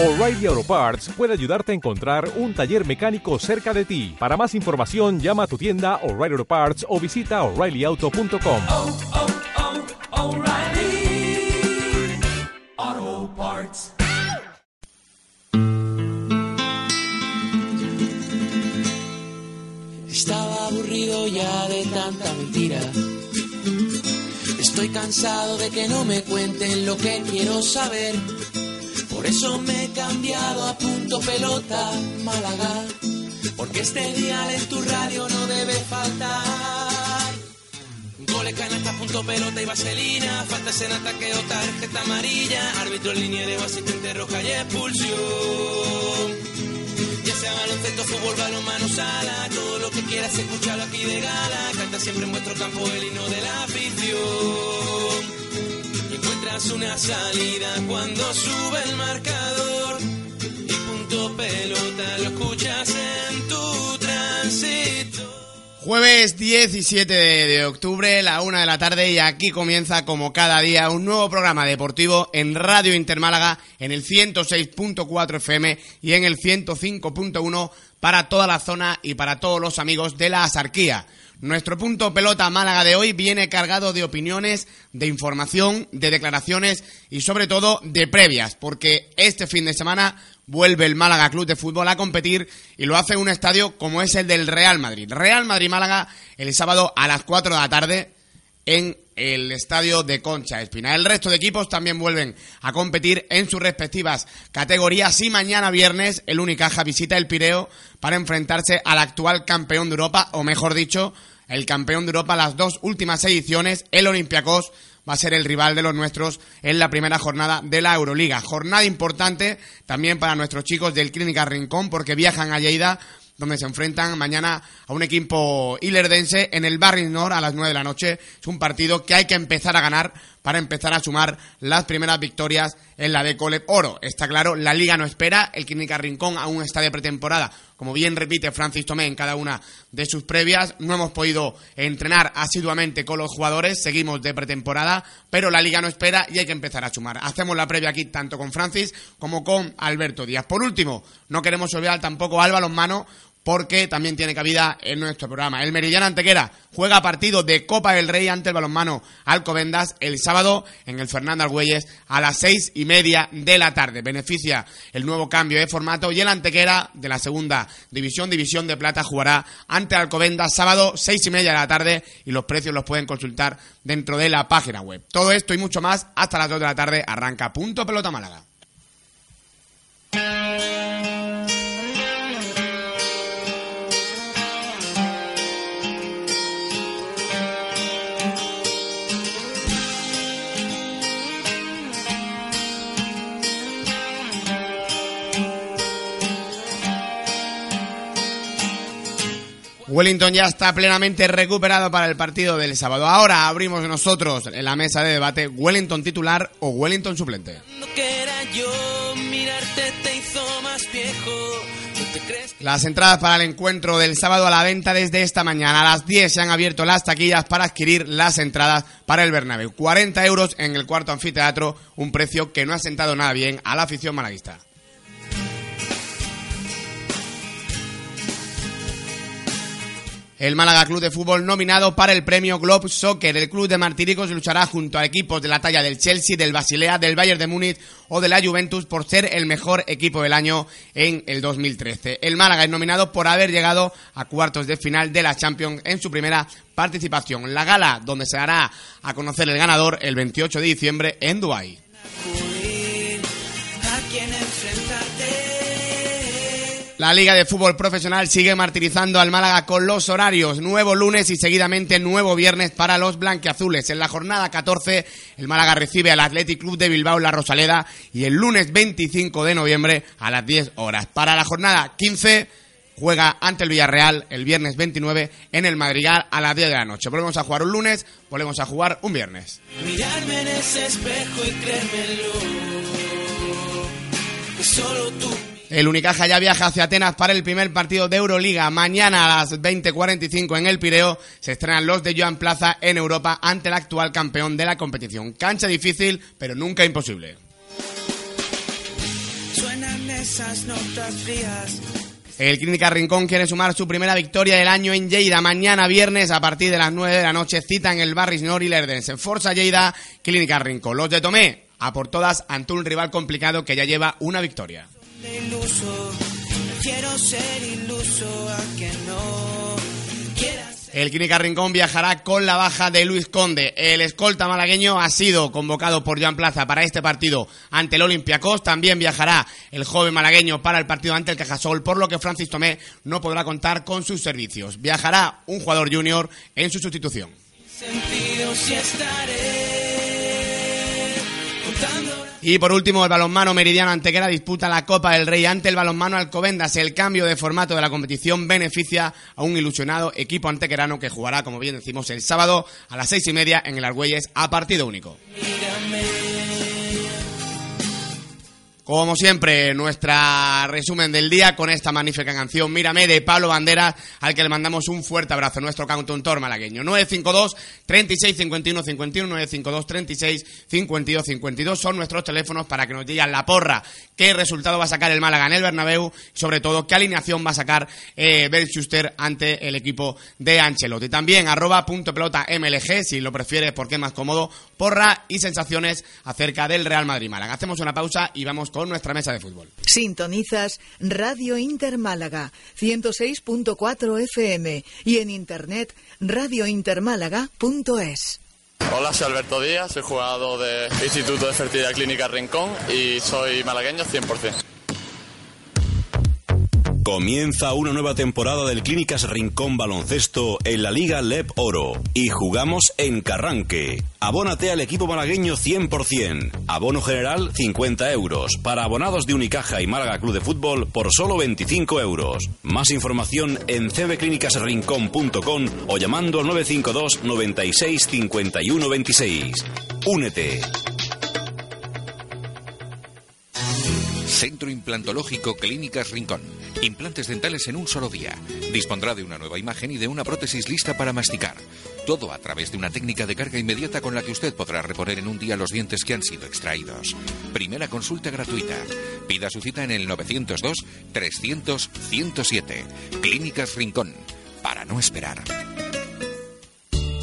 O'Reilly Auto Parts puede ayudarte a encontrar un taller mecánico cerca de ti. Para más información, llama a tu tienda O'Reilly Auto Parts o visita oreillyauto.com. oh, oh, O'Reilly Auto Parts. Estaba aburrido ya de tanta mentira. Estoy cansado de que no me cuenten lo que quiero saber. Por eso me he cambiado a punto pelota Málaga. Porque este día en tu radio no debe faltar. Goles, canasta, punto pelota y vaselina. Faltas en ataque o tarjeta amarilla. Árbitro, liniero, asistente roja y expulsión. Ya sea baloncesto, fútbol, balonmano, sala, todo lo que quieras escucharlo aquí de gala. Canta siempre en vuestro campo el himno de la afición. Una salida cuando sube el marcador. Y punto pelota lo escuchas en tu tránsito. Jueves 17 de, de octubre, la una de la tarde, y aquí comienza, como cada día, un nuevo programa deportivo en Radio Intermálaga, en el 106.4 FM y en el 105.1 para toda la zona y para todos los amigos de la Asarquía. Nuestro punto pelota Málaga de hoy viene cargado de opiniones, de información, de declaraciones y sobre todo de previas, porque este fin de semana vuelve el Málaga Club de Fútbol a competir y lo hace en un estadio como es el del Real Madrid. Real Madrid-Málaga el sábado a las 4 de la tarde en el estadio de Concha Espina. El resto de equipos también vuelven a competir en sus respectivas categorías y mañana viernes el Unicaja visita el Pireo para enfrentarse al actual campeón de Europa, o mejor dicho, el campeón de Europa las dos últimas ediciones, el Olympiacos va a ser el rival de los nuestros en la primera jornada de la Euroliga. Jornada importante también para nuestros chicos del Clínica Rincón porque viajan a Lleida donde se enfrentan mañana a un equipo ilerdense en el Barrio Nord a las 9 de la noche. Es un partido que hay que empezar a ganar para empezar a sumar las primeras victorias en la de Colep Oro. Está claro, la liga no espera, el Clínica Rincón aún está de pretemporada, como bien repite Francis Tomé en cada una de sus previas. No hemos podido entrenar asiduamente con los jugadores, seguimos de pretemporada, pero la liga no espera y hay que empezar a sumar. Hacemos la previa aquí tanto con Francis como con Alberto Díaz. Por último, no queremos olvidar tampoco al balonmano, porque también tiene cabida en nuestro programa. El Meridiano Antequera juega partido de Copa del Rey ante el balonmano Alcobendas el sábado en el Fernando Argüelles a las seis y media de la tarde. Beneficia el nuevo cambio de formato y el Antequera de la segunda división, división de plata, jugará ante Alcobendas sábado seis y media de la tarde y los precios los pueden consultar dentro de la página web. Todo esto y mucho más hasta las dos de la tarde arranca Punto Pelota Málaga. Wellington ya está plenamente recuperado para el partido del sábado. Ahora abrimos nosotros en la mesa de debate Wellington titular o Wellington suplente. No que era yo, mirarte te hizo más viejo. ¿No te crees que Las entradas para el encuentro del sábado a la venta desde esta mañana. A las 10 se han abierto las taquillas para adquirir las entradas para el Bernabéu. 40 euros en el cuarto anfiteatro, un precio que no ha sentado nada bien a la afición malaguista. El Málaga Club de Fútbol nominado para el premio Globe Soccer. El club de Martiricos luchará junto a equipos de la talla del Chelsea, del Basilea, del Bayern de Múnich o de la Juventus por ser el mejor equipo del año en el 2013. El Málaga es nominado por haber llegado a cuartos de final de la Champions en su primera participación. La gala donde se dará a conocer el ganador el 28 de diciembre en Dubái. La Liga de Fútbol Profesional sigue martirizando al Málaga con los horarios. Nuevo lunes y seguidamente nuevo viernes para los blanqueazules. En la jornada 14, el Málaga recibe al Athletic Club de Bilbao la Rosaleda y el lunes 25 de noviembre a las 10 horas. Para la jornada 15, juega ante el Villarreal el viernes 29 en el Madrigal a las 10 de la noche. Volvemos a jugar un lunes, volvemos a jugar un viernes. En ese espejo y. Que solo tú. El Unicaja ya viaja hacia Atenas para el primer partido de Euroliga. Mañana a las 20.45 en el Pireo se estrenan los de Joan Plaza en Europa ante el actual campeón de la competición. Cancha difícil, pero nunca imposible. Suena esas notas frías. El Clínica Rincón quiere sumar su primera victoria del año en Lleida. Mañana viernes a partir de las 9 de la noche cita en el Barris Nori Lerdense. Forza Lleida, Clínica Rincón. Los de Tomé, a por todas ante un rival complicado que ya lleva una victoria. El Clínica Rincón viajará con la baja de Luis Conde. El escolta malagueño ha sido convocado por Joan Plaza para este partido ante el Olympiacos. También viajará el joven malagueño para el partido ante el Cajasol, por lo que Francis Tomé no podrá contar con sus servicios. Viajará un jugador junior en su sustitución. Sentido si estaré. Y por último, el balonmano meridiano Antequera disputa la Copa del Rey ante el balonmano Alcobendas. El cambio de formato de la competición beneficia a un ilusionado equipo antequerano que jugará, como bien decimos, el sábado a las seis y media en el Argüelles a partido único. Como siempre, nuestra resumen del día con esta magnífica canción Mírame de Pablo Banderas, al que le mandamos un fuerte abrazo, nuestro cantautor malagueño. 952 36 51 51 952 36 52 52 son nuestros teléfonos para que nos digan la porra, qué resultado va a sacar el Málaga en el Bernabéu, y sobre todo qué alineación va a sacar eh, Schuster ante el equipo de Ancelotti. También arroba punto pelota MLG, si lo prefieres porque es más cómodo, porra y sensaciones acerca del Real Madrid Málaga. Hacemos una pausa y vamos con nuestra mesa de fútbol. Sintonizas Radio Inter Málaga 106.4 FM y en internet radiointermálaga.es. Hola, soy Alberto Díaz, soy jugador del Instituto de Fertilidad Clínica Rincón y soy malagueño 100%. Comienza una nueva temporada del Clínicas Rincón Baloncesto en la Liga LEP Oro y jugamos en Carranque. Abónate al equipo malagueño 100%. Abono general 50 euros. Para abonados de Unicaja y Málaga Club de Fútbol por solo 25 euros. Más información en cbclínicasrincón.com o llamando al 952 96 51 26. Únete. Centro Implantológico Clínicas Rincón. Implantes dentales en un solo día. Dispondrá de una nueva imagen y de una prótesis lista para masticar. Todo a través de una técnica de carga inmediata con la que usted podrá reponer en un día los dientes que han sido extraídos. Primera consulta gratuita. Pida su cita en el 902 300 107. Clínicas Rincón. Para no esperar.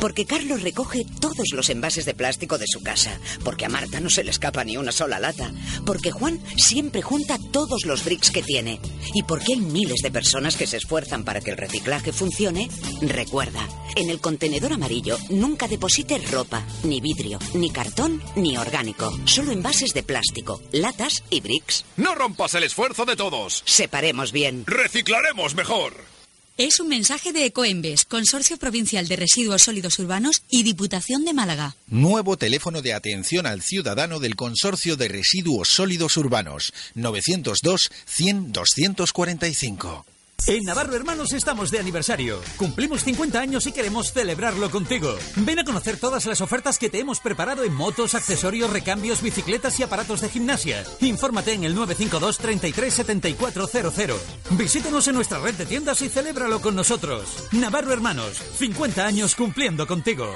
Porque Carlos recoge todos los envases de plástico de su casa. Porque a Marta no se le escapa ni una sola lata. Porque Juan siempre junta todos los bricks que tiene. Y porque hay miles de personas que se esfuerzan para que el reciclaje funcione, recuerda, en el contenedor amarillo nunca deposites ropa, ni vidrio, ni cartón, ni orgánico. Solo envases de plástico, latas y bricks. No rompas el esfuerzo de todos. Separemos bien. Reciclaremos mejor. Es un mensaje de Ecoembes, Consorcio Provincial de Residuos Sólidos Urbanos y Diputación de Málaga. Nuevo teléfono de atención al ciudadano del Consorcio de Residuos Sólidos Urbanos. 902 100 245. En Navarro Hermanos estamos de aniversario. Cumplimos 50 años y queremos celebrarlo contigo. Ven a conocer todas las ofertas que te hemos preparado en motos, accesorios, recambios, bicicletas y aparatos de gimnasia. Infórmate en el 952 33 7400. Visítanos en nuestra red de tiendas y celébralo con nosotros. Navarro Hermanos, 50 años cumpliendo contigo.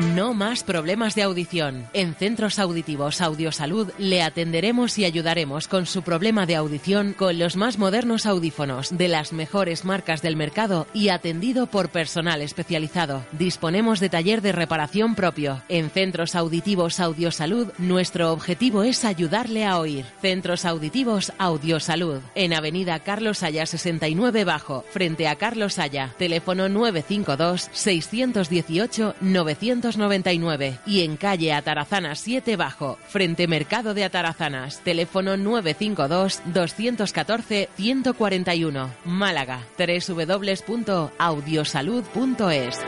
No más problemas de audición. En Centros Auditivos Audiosalud le atenderemos y ayudaremos con su problema de audición con los más modernos audífonos de las mejores marcas del mercado y atendido por personal especializado. Disponemos de taller de reparación propio. En Centros Auditivos Audiosalud nuestro objetivo es ayudarle a oír. Centros Auditivos Audiosalud. En Avenida Carlos Haya 69 Bajo, frente a Carlos Haya. Teléfono 952 618 900 299 y en calle Atarazana 7 Bajo, frente Mercado de Atarazanas, teléfono 952 214 141, Málaga, www.audiosalud.es.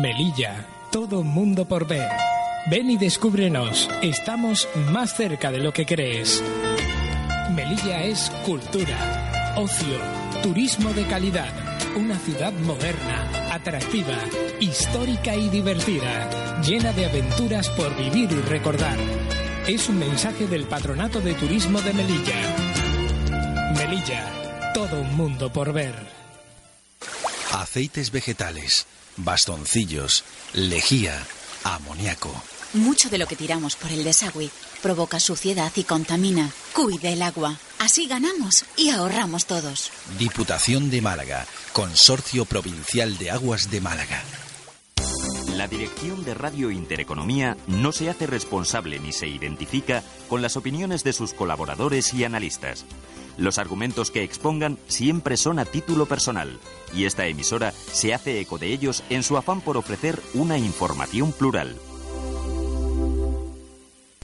Melilla, todo mundo por ver. Ven y descúbrenos, estamos más cerca de lo que crees. Melilla es cultura, ocio, turismo de calidad, una ciudad moderna, atractiva, histórica y divertida, llena de aventuras por vivir y recordar. Es un mensaje del Patronato de Turismo de Melilla. Melilla, todo un mundo por ver. Aceites vegetales, bastoncillos, lejía, amoníaco. Mucho de lo que tiramos por el desagüe provoca suciedad y contamina. Cuide el agua. Así ganamos y ahorramos todos. Diputación de Málaga, Consorcio Provincial de Aguas de Málaga. La dirección de Radio Intereconomía no se hace responsable ni se identifica con las opiniones de sus colaboradores y analistas. Los argumentos que expongan siempre son a título personal y esta emisora se hace eco de ellos en su afán por ofrecer una información plural.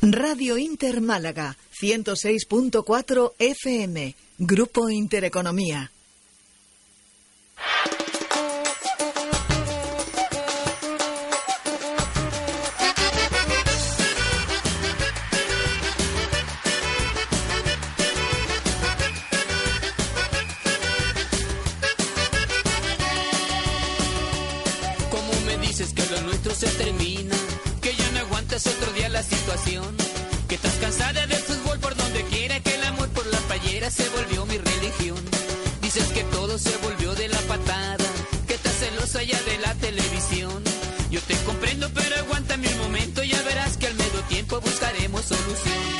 Radio Inter Málaga, 106.4 FM, Grupo Intereconomía. Situación. Que estás cansada del fútbol por donde quiera. Que el amor por la payera se volvió mi religión. Dices que todo se volvió de la patada. Que estás celosa ya de la televisión. Yo te comprendo, pero aguántame un momento. Ya verás que al medio tiempo buscaremos solución.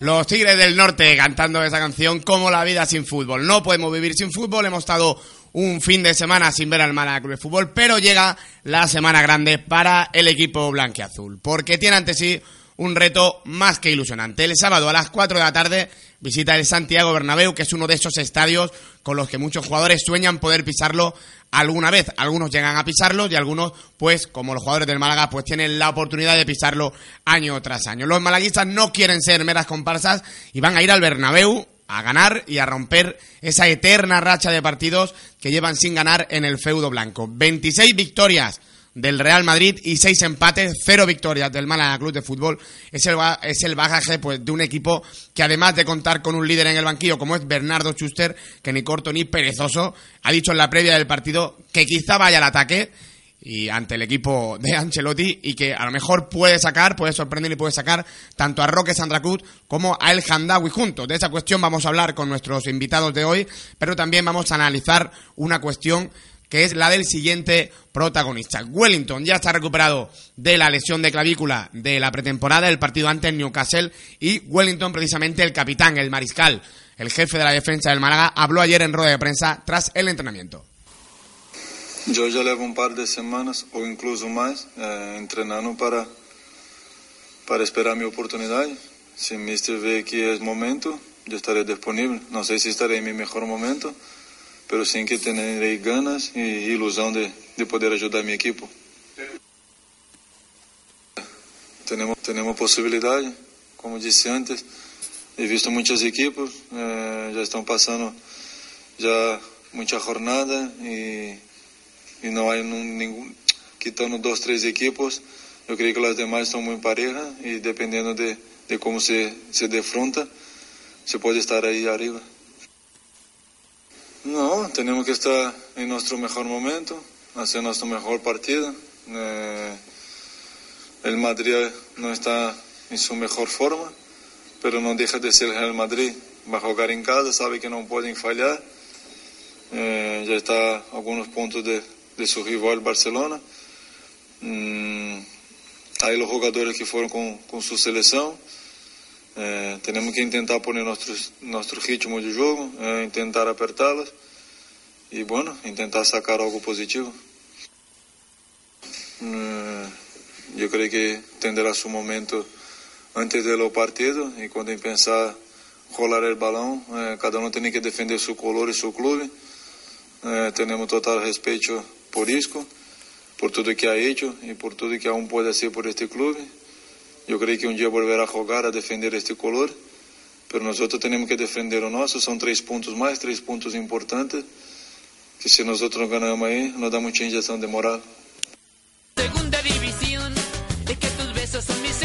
Los Tigres del Norte cantando esa canción como la vida sin fútbol. No podemos vivir sin fútbol. Hemos estado un fin de semana sin ver al Málaga Club de Fútbol, pero llega la semana grande para el equipo blanquiazul, porque tiene ante sí un reto más que ilusionante. El sábado a las 4 de la tarde visita el Santiago Bernabéu, que es uno de esos estadios con los que muchos jugadores sueñan poder pisarlo alguna vez. Algunos llegan a pisarlo y algunos, pues, como los jugadores del Málaga, pues tienen la oportunidad de pisarlo año tras año. Los malaguistas no quieren ser meras comparsas y van a ir al Bernabéu a ganar y a romper esa eterna racha de partidos que llevan sin ganar en el feudo blanco. 26 victorias del Real Madrid y 6 empates, 0 victorias del Málaga Club de Fútbol. Es el, es el bagaje pues, de un equipo que además de contar con un líder en el banquillo como es Bernardo Schuster, que ni corto ni perezoso, ha dicho en la previa del partido que quizá vaya al ataque y ante el equipo de Ancelotti y que a lo mejor puede sacar, puede sorprender y puede sacar tanto a Roque Sandracut como a El Handawi juntos. De esa cuestión vamos a hablar con nuestros invitados de hoy, pero también vamos a analizar una cuestión que es la del siguiente protagonista. Wellington ya está recuperado de la lesión de clavícula de la pretemporada del partido ante Newcastle y Wellington precisamente el capitán, el mariscal, el jefe de la defensa del Málaga, habló ayer en rueda de prensa tras el entrenamiento. Eu já levo um par de semanas, ou incluso mais, eh, treinando para, para esperar minha oportunidade. Se o Mister vê que é momento, eu estarei disponível. Não sei se estarei em meu melhor momento, mas sim que terei ganas e ilusão de, de poder ajudar minha equipe. Temos, temos possibilidade, como disse antes, he visto muitas equipes, eh, já estão passando já muita jornada e não há num- nenhum quitando dois três equipos. Eu creio que as demais estão muito parejas e dependendo de, de como se se defronta se pode estar aí arriba. Não temos que estar em nosso melhor momento fazer nosso melhor partido. Eh, el Madrid não está em sua melhor forma pero não deixa de ser Real Madrid. Vai jogar em casa sabe que não podem falhar eh, já está a alguns pontos de, de seu rival Barcelona. Hum, aí os jogadores que foram com, com sua seleção. Eh, temos que tentar pôr nosso, nosso ritmo de jogo, eh, tentar apertá-las e, bueno, tentar sacar algo positivo. Eh, eu creio que tendrá seu momento antes do partido e quando em pensar rolar o balão, eh, cada um tem que defender seu color e seu clube. Eh, tenemos total respeto por Isco, por tudo que ha hecho y por tudo que aún puede hacer por este club. Yo creo que un día volverá a jugar, a defender este color, pero nosotros tenemos que defender o nosso. Son tres puntos más, tres puntos importantes, que si nosotros ganamos ahí, nos da mucha inyección de moral. Segunda división, es que tus besos son mis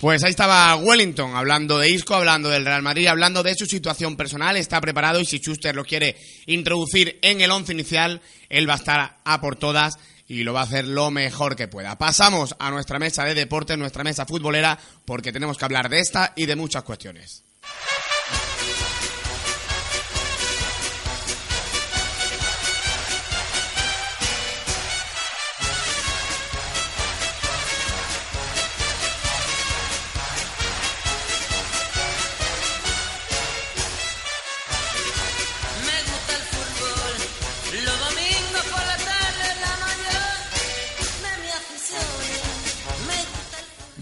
Pues ahí estaba Wellington hablando de Isco, hablando del Real Madrid, hablando de su situación personal. Está preparado y si Schuster lo quiere introducir en el once inicial, él va a estar a por todas y lo va a hacer lo mejor que pueda. Pasamos a nuestra mesa de deporte, nuestra mesa futbolera, porque tenemos que hablar de esta y de muchas cuestiones.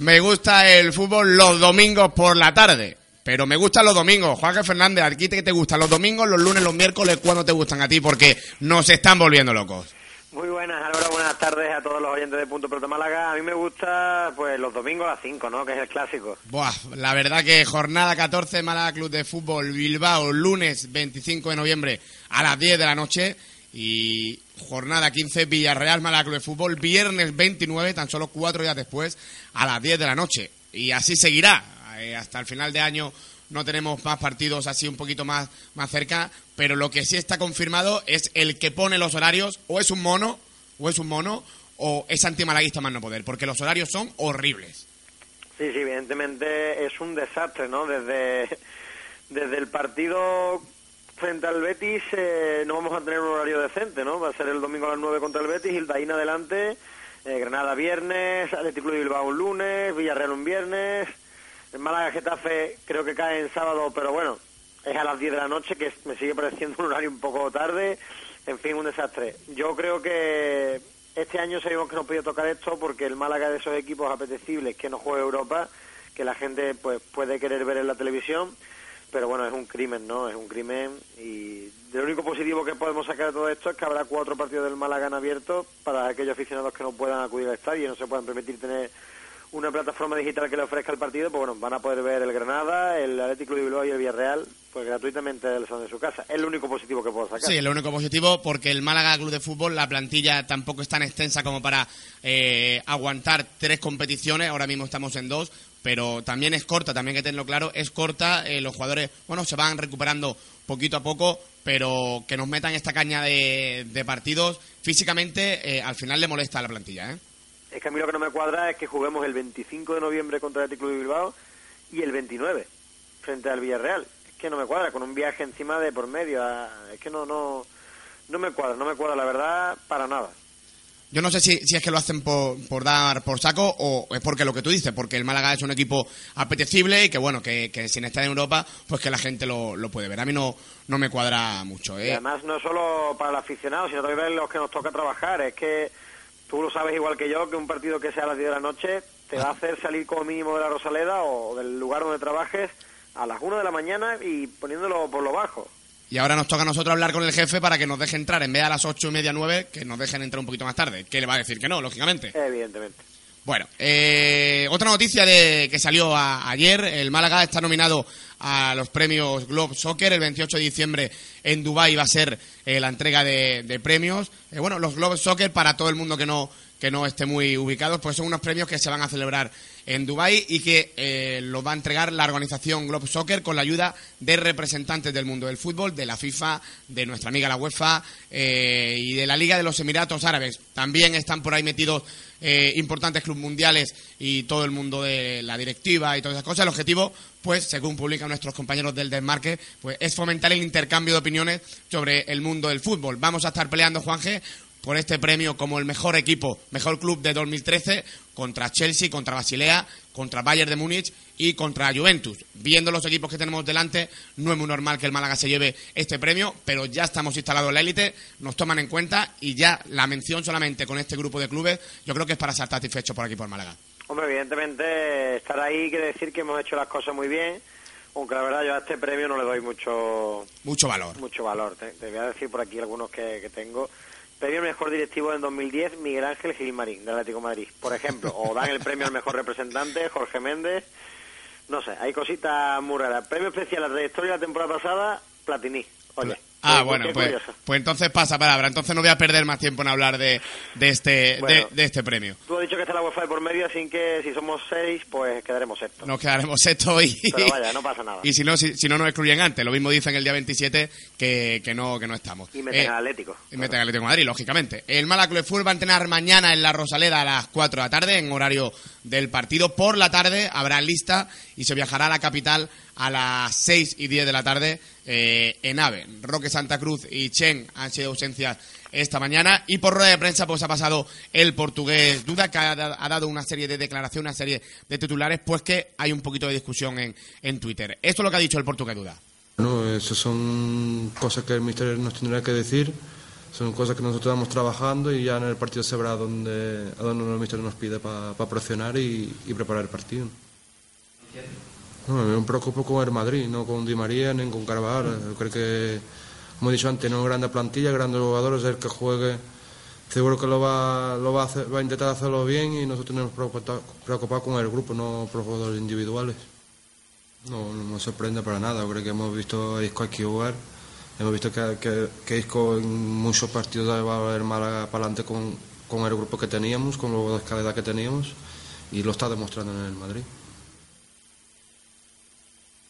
Me gusta el fútbol los domingos por la tarde. Pero me gustan los domingos. Juan Fernández, ¿a ti qué te gustan? ¿Los domingos, los lunes, los miércoles? ¿Cuándo te gustan a ti? Porque nos están volviendo locos. Muy buenas, Álvaro, buenas tardes a todos los oyentes de Punto Pelota Málaga. A mí me gusta pues los domingos a las 5, ¿no? Que es el clásico. Buah, la verdad que jornada 14 Málaga Club de Fútbol Bilbao, lunes 25 de noviembre a las 10 de la noche. Y jornada 15 Villarreal Club de Fútbol, viernes 29, tan solo cuatro días después, a las 10 de la noche. Y así seguirá. Eh, hasta el final de año no tenemos más partidos así un poquito más, más cerca, pero lo que sí está confirmado es el que pone los horarios, o es un mono, o es un mono, o es antimalaguista más no poder, porque los horarios son horribles. Sí, sí, evidentemente es un desastre, ¿no? Desde, desde el partido frente al Betis eh, no vamos a tener un horario decente, ¿no? Va a ser el domingo a las 9 contra el Betis y el en adelante eh, Granada viernes, Atlético de Bilbao un lunes, Villarreal un viernes, el Málaga Getafe creo que cae en sábado, pero bueno, es a las 10 de la noche, que me sigue pareciendo un horario un poco tarde. En fin, un desastre. Yo creo que este año sabemos que no podía tocar esto porque el Málaga de esos equipos apetecibles que no juega Europa, que la gente pues puede querer ver en la televisión, pero bueno, es un crimen, ¿no? Es un crimen y lo único positivo que podemos sacar de todo esto es que habrá cuatro partidos del Málaga en abierto para aquellos aficionados que no puedan acudir al estadio y no se puedan permitir tener una plataforma digital que le ofrezca el partido, pues bueno, van a poder ver el Granada, el Atlético de Bilbao y el Villarreal, pues gratuitamente del salón de su casa. Es lo único positivo que puedo sacar. Sí, es lo único positivo porque el Málaga Club de Fútbol, la plantilla tampoco es tan extensa como para eh, aguantar tres competiciones, ahora mismo estamos en dos, pero también es corta, también hay que tenerlo claro, es corta, eh, los jugadores, bueno, se van recuperando poquito a poco, pero que nos metan esta caña de, de partidos, físicamente eh, al final le molesta a la plantilla, ¿eh? Es que a mí lo que no me cuadra es que juguemos el 25 de noviembre contra el Atlético de Bilbao y el 29 frente al Villarreal. Es que no me cuadra, con un viaje encima de por medio. ah, Es que no, no, no me cuadra, no me cuadra, la verdad, para nada. Yo no sé si, si es que lo hacen por, por dar por saco o es porque lo que tú dices, porque el Málaga es un equipo apetecible y que bueno, que, que sin estar en Europa, pues que la gente lo, lo puede ver. A mí no, no me cuadra mucho, Y ¿eh? además no solo para el aficionado, sino también los que nos toca trabajar. Es que tú lo sabes igual que yo, que un partido que sea a las 10 de la noche te va a hacer salir como mínimo de la Rosaleda o del lugar donde trabajes a las 1 de la mañana y poniéndolo por lo bajo. Y ahora nos toca a nosotros hablar con el jefe para que nos deje entrar en vez de a las ocho y media, nueve, que nos dejen entrar un poquito más tarde. Que le va a decir que no, lógicamente. Evidentemente. Bueno, eh, otra noticia de que salió a- ayer, el Málaga está nominado a los premios Globe Soccer, el 28 de diciembre en Dubái va a ser eh, la entrega de, de premios. Eh, bueno, los Globe Soccer, para todo el mundo que no, que no esté muy ubicados, pues son unos premios que se van a celebrar en Dubái y que eh, los va a entregar la organización Globe Soccer con la ayuda de representantes del mundo del fútbol, de la FIFA, de nuestra amiga la UEFA eh, y de la Liga de los Emiratos Árabes. También están por ahí metidos eh, importantes clubes mundiales y todo el mundo de la directiva y todas esas cosas. El objetivo, pues, según publican nuestros compañeros del Desmarque, pues es fomentar el intercambio de opiniones sobre el mundo del fútbol. Vamos a estar peleando, Juanje, por este premio como el mejor equipo, mejor club de 2013 contra Chelsea, contra Basilea, contra Bayern de Múnich y contra Juventus. Viendo los equipos que tenemos delante, no es muy normal que el Málaga se lleve este premio, pero ya estamos instalados en la élite, nos toman en cuenta y ya la mención solamente con este grupo de clubes, yo creo que es para estar satisfechos por aquí por Málaga. Hombre, evidentemente estar ahí quiere decir que hemos hecho las cosas muy bien, aunque la verdad yo a este premio no le doy mucho Mucho valor. mucho valor. Te, te voy a decir por aquí algunos que, que tengo. Premio al mejor directivo en 2010, Miguel Ángel Gilmarín, del Atlético Madrid, por ejemplo. O dan el premio al mejor representante, Jorge Méndez. No sé, hay cositas muy raras. Premio especial a la trayectoria de la temporada pasada, Platini. Oye. Ah, bueno, pues, pues entonces pasa palabra. Entonces no voy a perder más tiempo en hablar de, de este, Bueno. de, de este premio. Tú has dicho que está la UEFA por medio, así que si somos seis, pues quedaremos sextos. Nos quedaremos esto y, Pero vaya, no pasa nada. y si no, si, si no nos excluyen antes. Lo mismo dicen el día 27 que, que no, que no estamos. Y meten Eh, al Atlético. y meten al Atlético de Madrid, lógicamente. El Málaga Club de Fútbol va a entrenar mañana en la Rosaleda a las 4 de la tarde, en horario del partido. Por la tarde habrá lista y se viajará a la capital a las 6 y 10 de la tarde eh, en AVE. Roque Santa Cruz y Chen han sido ausencias esta mañana y por rueda de prensa pues ha pasado el portugués Duda que ha, da- ha dado una serie de declaraciones, una serie de titulares pues que hay un poquito de discusión en, en Twitter. Esto es lo que ha dicho el portugués Duda. Bueno, eso son cosas que el mister nos tendrá que decir son cosas que nosotros estamos trabajando y ya en el partido se verá dónde, a dónde el mister nos pide para presionar y, y preparar el partido. No, me preocupo con el Madrid, no con Di María ni con Carvajal. Yo creo que, como he dicho antes, no grande plantilla, grandes jugadores, el que juegue seguro que lo va, lo va, a, hacer- va a intentar hacerlo bien y nosotros tenemos preocupado, preocupado con el grupo, no por jugadores individuales. No, no me sorprende para nada, yo creo que hemos visto a Isco aquí jugar, hemos visto que, que, que Isco en muchos partidos va a ver Málaga para adelante con, con el grupo que teníamos, con de calidad que teníamos y lo está demostrando en el Madrid.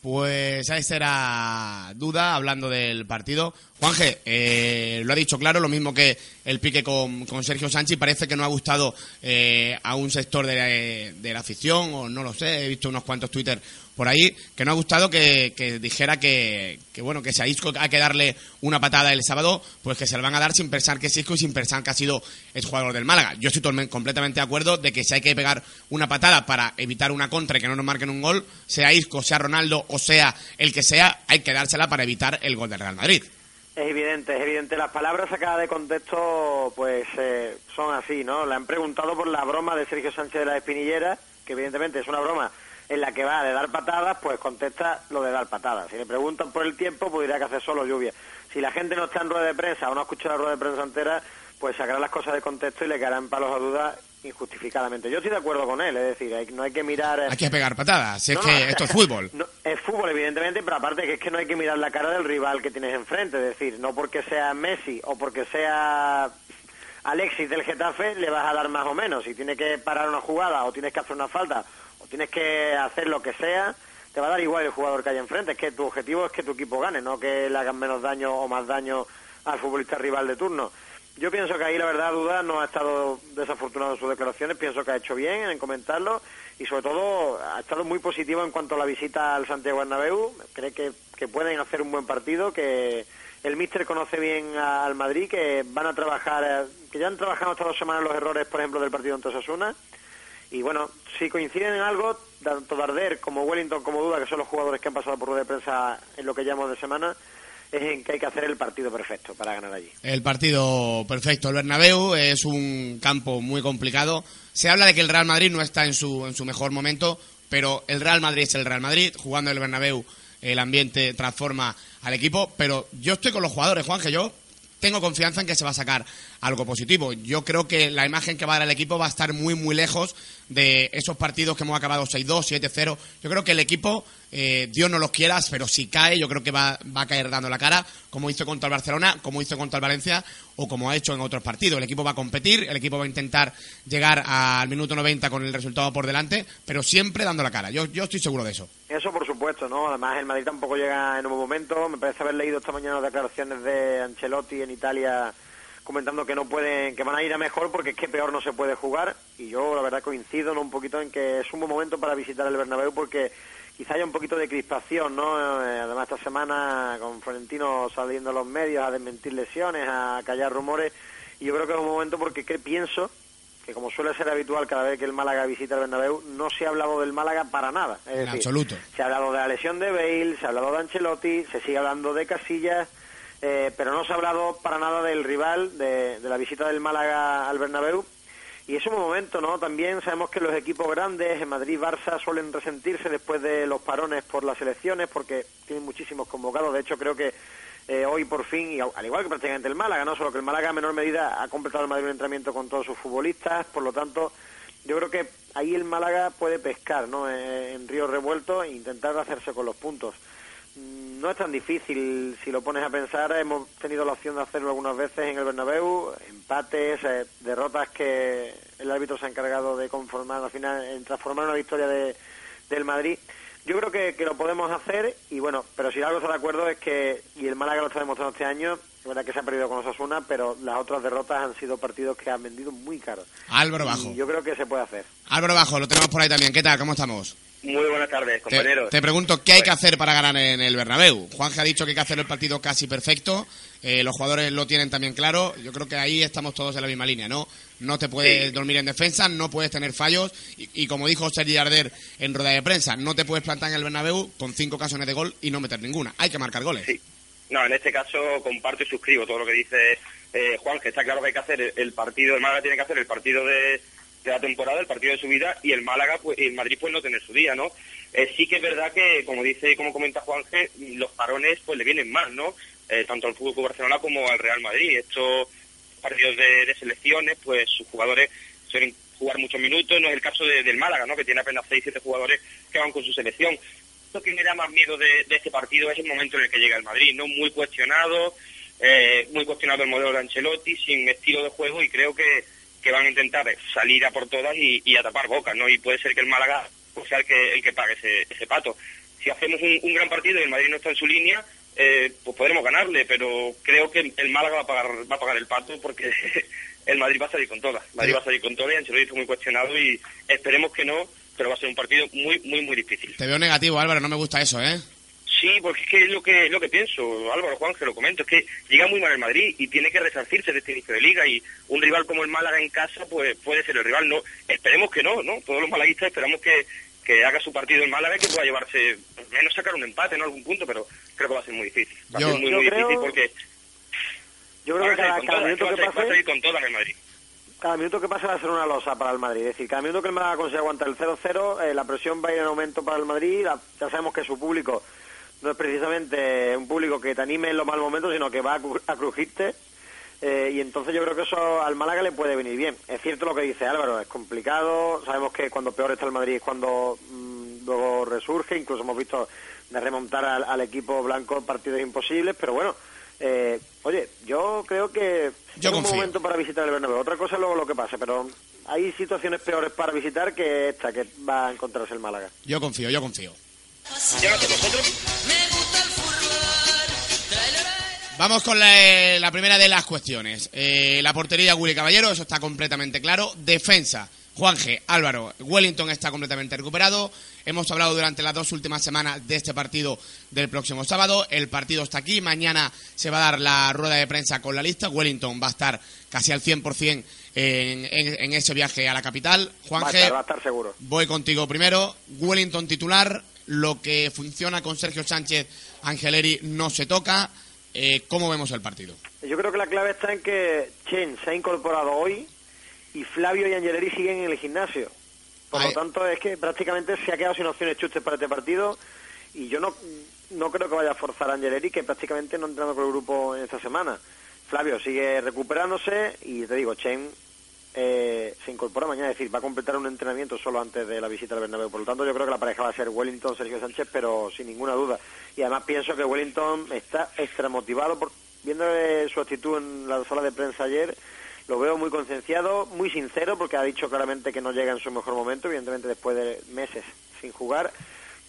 Pues ahí será duda hablando del partido. Juanje, eh, lo ha dicho claro, lo mismo que el pique con, con Sergio Sánchez. Parece que no ha gustado eh, a un sector de, de la afición, o no lo sé, he visto unos cuantos Twitter por ahí, que no ha gustado que, dijera que, que, bueno, que si a Isco hay que darle una patada el sábado, pues que se la van a dar sin pensar que es Isco y sin pensar que ha sido el jugador del Málaga. Yo estoy completamente de acuerdo de que si hay que pegar una patada para evitar una contra y que no nos marquen un gol, sea Isco, sea Ronaldo o sea el que sea, hay que dársela para evitar el gol del Real Madrid. Es evidente, es evidente. Las palabras sacadas de contexto, pues eh, son así, ¿no? Le han preguntado por la broma de Sergio Sánchez de la Espinillera, que evidentemente es una broma en la que va de dar patadas, pues contesta lo de dar patadas. Si le preguntan por el tiempo, pues que hace solo lluvia. Si la gente no está en rueda de prensa o no ha escuchado la rueda de prensa entera, pues sacará las cosas de contexto y le caerán palos a dudas injustificadamente. Yo estoy de acuerdo con él, es decir, hay- no hay que mirar... eh, Hay que pegar patadas, si es que no, esto es fútbol. no, es fútbol, evidentemente, pero aparte que es que no hay que mirar la cara del rival que tienes enfrente. Es decir, no porque sea Messi o porque sea Alexis del Getafe le vas a dar más o menos. Si tiene que parar una jugada o tienes que hacer una falta o tienes que hacer lo que sea, te va a dar igual el jugador que hay enfrente. Es que tu objetivo es que tu equipo gane, no que le hagan menos daño o más daño al futbolista rival de turno. Yo pienso que ahí la verdad Duda no ha estado desafortunado en sus declaraciones, pienso que ha hecho bien en comentarlo y sobre todo ha estado muy positivo en cuanto a la visita al Santiago Bernabéu, cree que, que pueden hacer un buen partido, que el míster conoce bien a- al Madrid, que van a trabajar, eh, que ya han trabajado estas dos semanas los errores, por ejemplo, del partido ante Osasuna. Y bueno, si coinciden en algo, tanto Darder como Wellington como Duda, que son los jugadores que han pasado por rueda de prensa en lo que llamamos de semana, es en que hay que hacer el partido perfecto para ganar allí. El partido perfecto. El Bernabéu es un campo muy complicado. Se habla de que el Real Madrid no está en su, en su mejor momento, pero el Real Madrid es el Real Madrid. Jugando en el Bernabéu, el ambiente transforma al equipo. Pero yo estoy con los jugadores, Juan, que yo tengo confianza en que se va a sacar algo positivo. Yo creo que la imagen que va a dar el equipo va a estar muy, muy lejos de esos partidos que hemos acabado 6-2, 7-0. Yo creo que el equipo, eh, Dios no los quiera, pero si cae, yo creo que va, va a caer dando la cara, como hizo contra el Barcelona, como hizo contra el Valencia o como ha hecho en otros partidos. El equipo va a competir, el equipo va a intentar llegar al minuto 90 con el resultado por delante, pero siempre dando la cara. Yo, yo estoy seguro de eso. Eso por supuesto, ¿no? Además el Madrid tampoco llega en un momento. Me parece haber leído esta mañana las declaraciones de Ancelotti en Italia comentando que no pueden, que van a ir a mejor porque es que peor no se puede jugar. Y yo la verdad coincido ¿no? un poquito en que es un buen momento para visitar el Bernabéu porque quizá haya un poquito de crispación, ¿no? Eh, Además esta semana con Florentino saliendo a los medios a desmentir lesiones, a callar rumores. Y yo creo que es un momento porque que pienso que como suele ser habitual cada vez que el Málaga visita el Bernabéu, no se ha hablado del Málaga para nada. Es En decir, absoluto. se ha hablado de la lesión de Bale, se ha hablado de Ancelotti, se sigue hablando de Casillas, eh, pero no se ha hablado para nada del rival, de, la visita del Málaga al Bernabéu. Y es un momento, ¿no? También sabemos que los equipos grandes, en Madrid, Barça, suelen resentirse después de los parones por las elecciones, porque tienen muchísimos convocados. De hecho, creo que eh, hoy por fin, y al al igual que prácticamente el Málaga, no solo que el Málaga en menor medida ha completado el Madrid un entrenamiento con todos sus futbolistas, por lo tanto, yo creo que ahí el Málaga puede pescar, ¿no? Eh, en río revuelto e intentar hacerse con los puntos. No es tan difícil si lo pones a pensar. Hemos tenido la opción de hacerlo algunas veces en el Bernabéu, empates, eh, derrotas que el árbitro se ha encargado de conformar al final, en transformar una victoria de, del Madrid. Yo creo que, que lo podemos hacer y bueno, pero si algo está de acuerdo es que, y el Málaga lo está demostrando este año, es verdad que se ha perdido con Osasuna, pero las otras derrotas han sido partidos que han vendido muy caro. Álvaro Bajo. Y yo creo que se puede hacer. Álvaro Bajo, lo tenemos por ahí también. ¿Qué tal? ¿Cómo estamos? Muy buenas tardes, compañeros. te pregunto, ¿qué hay que hacer para ganar en el Bernabéu? Juanje ha dicho que hay que hacer el partido casi perfecto. eh, los jugadores lo tienen también claro. Yo creo que ahí estamos todos en la misma línea, ¿no? No te puedes dormir en defensa, no puedes tener fallos. Y, y como dijo Sergi Arder en rueda de prensa, no te puedes plantar en el Bernabéu con cinco ocasiones de gol y no meter ninguna. Hay que marcar goles. No, en este caso comparto y suscribo todo lo que dice eh, Juan, que está claro que hay que hacer el, el partido, el Málaga tiene que hacer el partido de, de la temporada, el partido de su vida, y el Málaga, pues, y el Madrid, pues no tener su día, ¿no? Eh, sí que es verdad que, como dice y como comenta Juan G, los parones, pues le vienen mal, ¿no? Eh, tanto al Fútbol Barcelona como al Real Madrid. Estos partidos de, selecciones, pues sus jugadores suelen jugar muchos minutos, no es el caso de- del Málaga, ¿no? Que tiene apenas 6-7 jugadores que van con su selección. Lo que me da más miedo de, de este partido es el momento en el que llega el Madrid, ¿no? Muy cuestionado, eh, muy cuestionado el modelo de Ancelotti, sin estilo de juego y creo que, que van a intentar salir a por todas y, y a tapar bocas, ¿no? Y puede ser que el Málaga pues, sea el que, el que pague ese, ese pato. Si hacemos un, un gran partido y el Madrid no está en su línea, eh, pues podremos ganarle, pero creo que el Málaga va a pagar, va a pagar el pato porque el Madrid va a salir con todas. Madrid va a salir con todas y Ancelotti está muy cuestionado y esperemos que no, pero va a ser un partido muy, muy, muy difícil. Te veo negativo, Álvaro, no me gusta eso, ¿eh? Sí, porque es que es lo que, lo que pienso, Álvaro Juan, que lo comento, es que llega muy mal el Madrid y tiene que resarcirse de este inicio de liga y un rival como el Málaga en casa pues puede ser el rival. no Esperemos que no, ¿no? Todos los malaguistas esperamos que, que haga su partido el Málaga y que pueda llevarse, al menos sacar un empate en algún punto, pero creo que va a ser muy difícil. Va Yo- a ser muy, creo- difícil porque Yo creo que cada, cada todas, minuto va a que salir- va a pase, con todas el Madrid. cada minuto que pase va a ser una losa para el Madrid. Es decir, cada minuto que el Málaga consiga aguantar el 0-0, eh, la presión va a ir en aumento para el Madrid. La- ya sabemos que su público no es precisamente un público que te anime en los malos momentos, sino que va a, cru- a crujirte. Eh, y entonces yo creo que eso al Málaga le puede venir bien. Es cierto lo que dice Álvaro, es complicado. Sabemos que cuando peor está el Madrid es cuando mm, luego resurge. Incluso hemos visto de remontar al, al equipo blanco partidos imposibles. Pero bueno, eh, oye, yo creo que Yo es un momento para visitar el Bernabéu. Otra cosa es luego lo que pase, pero hay situaciones peores para visitar que esta que va a encontrarse el Málaga. Yo confío, yo confío. Vamos con la, la primera de las cuestiones. Eh, la portería Willy Caballero, eso está completamente claro. Defensa, Juan G. Álvaro, Wellington está completamente recuperado. Hemos hablado durante las dos últimas semanas de este partido del próximo sábado. El partido está aquí. Mañana se va a dar la rueda de prensa con la lista. Wellington va a estar casi al 100% en, en, en ese viaje a la capital. Juan va, a G. estar, va a estar seguro. Voy contigo primero. Wellington titular. Lo que funciona con Sergio Sánchez Angeleri no se toca. Eh, ¿Cómo vemos el partido? Yo creo que la clave está en que Chen se ha incorporado hoy y Flavio y Angeleri siguen en el gimnasio. Por lo tanto, es que prácticamente se ha quedado sin opciones chustes para este partido y yo no, no creo que vaya a forzar a Angeleri, que prácticamente no ha entrenado con el grupo en esta semana. Flavio sigue recuperándose y te digo, Chen eh, se incorpora mañana, es decir, va a completar un entrenamiento solo antes de la visita al Bernabéu. Por lo tanto, yo creo que la pareja va a ser Wellington-Sergio Sánchez, pero sin ninguna duda. Y además pienso que Wellington está extra motivado, por, viendo eh, su actitud en la sala de prensa ayer, lo veo muy concienciado, muy sincero, porque ha dicho claramente que no llega en su mejor momento, evidentemente después de meses sin jugar,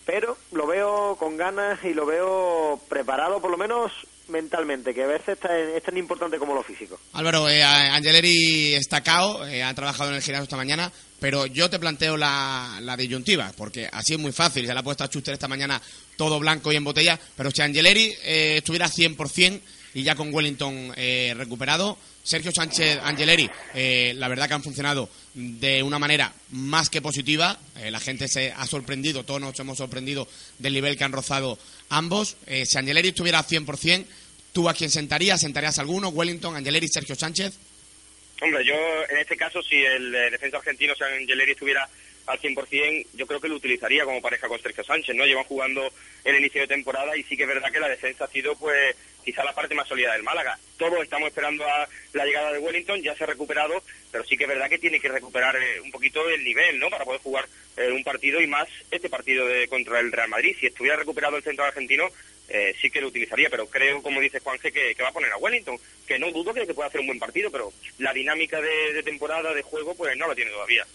pero lo veo con ganas y lo veo preparado, por lo menos mentalmente, que a veces es tan importante como lo físico. Álvaro, eh, Angeleri está cao, eh, ha trabajado en el gimnasio esta mañana, pero yo te planteo la, la disyuntiva, porque así es muy fácil. Se le ha puesto a Schuster esta mañana todo blanco y en botella, pero si Angeleri eh, estuviera 100% y ya con Wellington eh, recuperado, Sergio Sánchez Angeleri, eh, la verdad que han funcionado de una manera más que positiva. Eh, la gente se ha sorprendido, todos nos hemos sorprendido del nivel que han rozado ambos. Eh, si Angeleri estuviera al 100%, ¿tú a quién sentarías? ¿Sentarías a alguno? ¿Wellington, Angeleri, Sergio Sánchez? Hombre, yo en este caso, si el eh, defensa argentino, o Angeleri, estuviera al 100%, yo creo que lo utilizaría como pareja con Sergio Sánchez, ¿no? Llevan jugando el inicio de temporada y sí que es verdad que la defensa ha sido, pues, quizá la parte más sólida del Málaga. Todos estamos esperando a la llegada de Wellington, ya se ha recuperado, pero sí que es verdad que tiene que recuperar eh, un poquito el nivel, ¿no? Para poder jugar eh, un partido y más este partido de, contra el Real Madrid. Si estuviera recuperado el centro argentino, eh, sí que lo utilizaría, pero creo, como dice Juanje, que, que va a poner a Wellington, que no dudo que, que pueda hacer un buen partido, pero la dinámica de, de temporada, de juego, pues no la tiene todavía.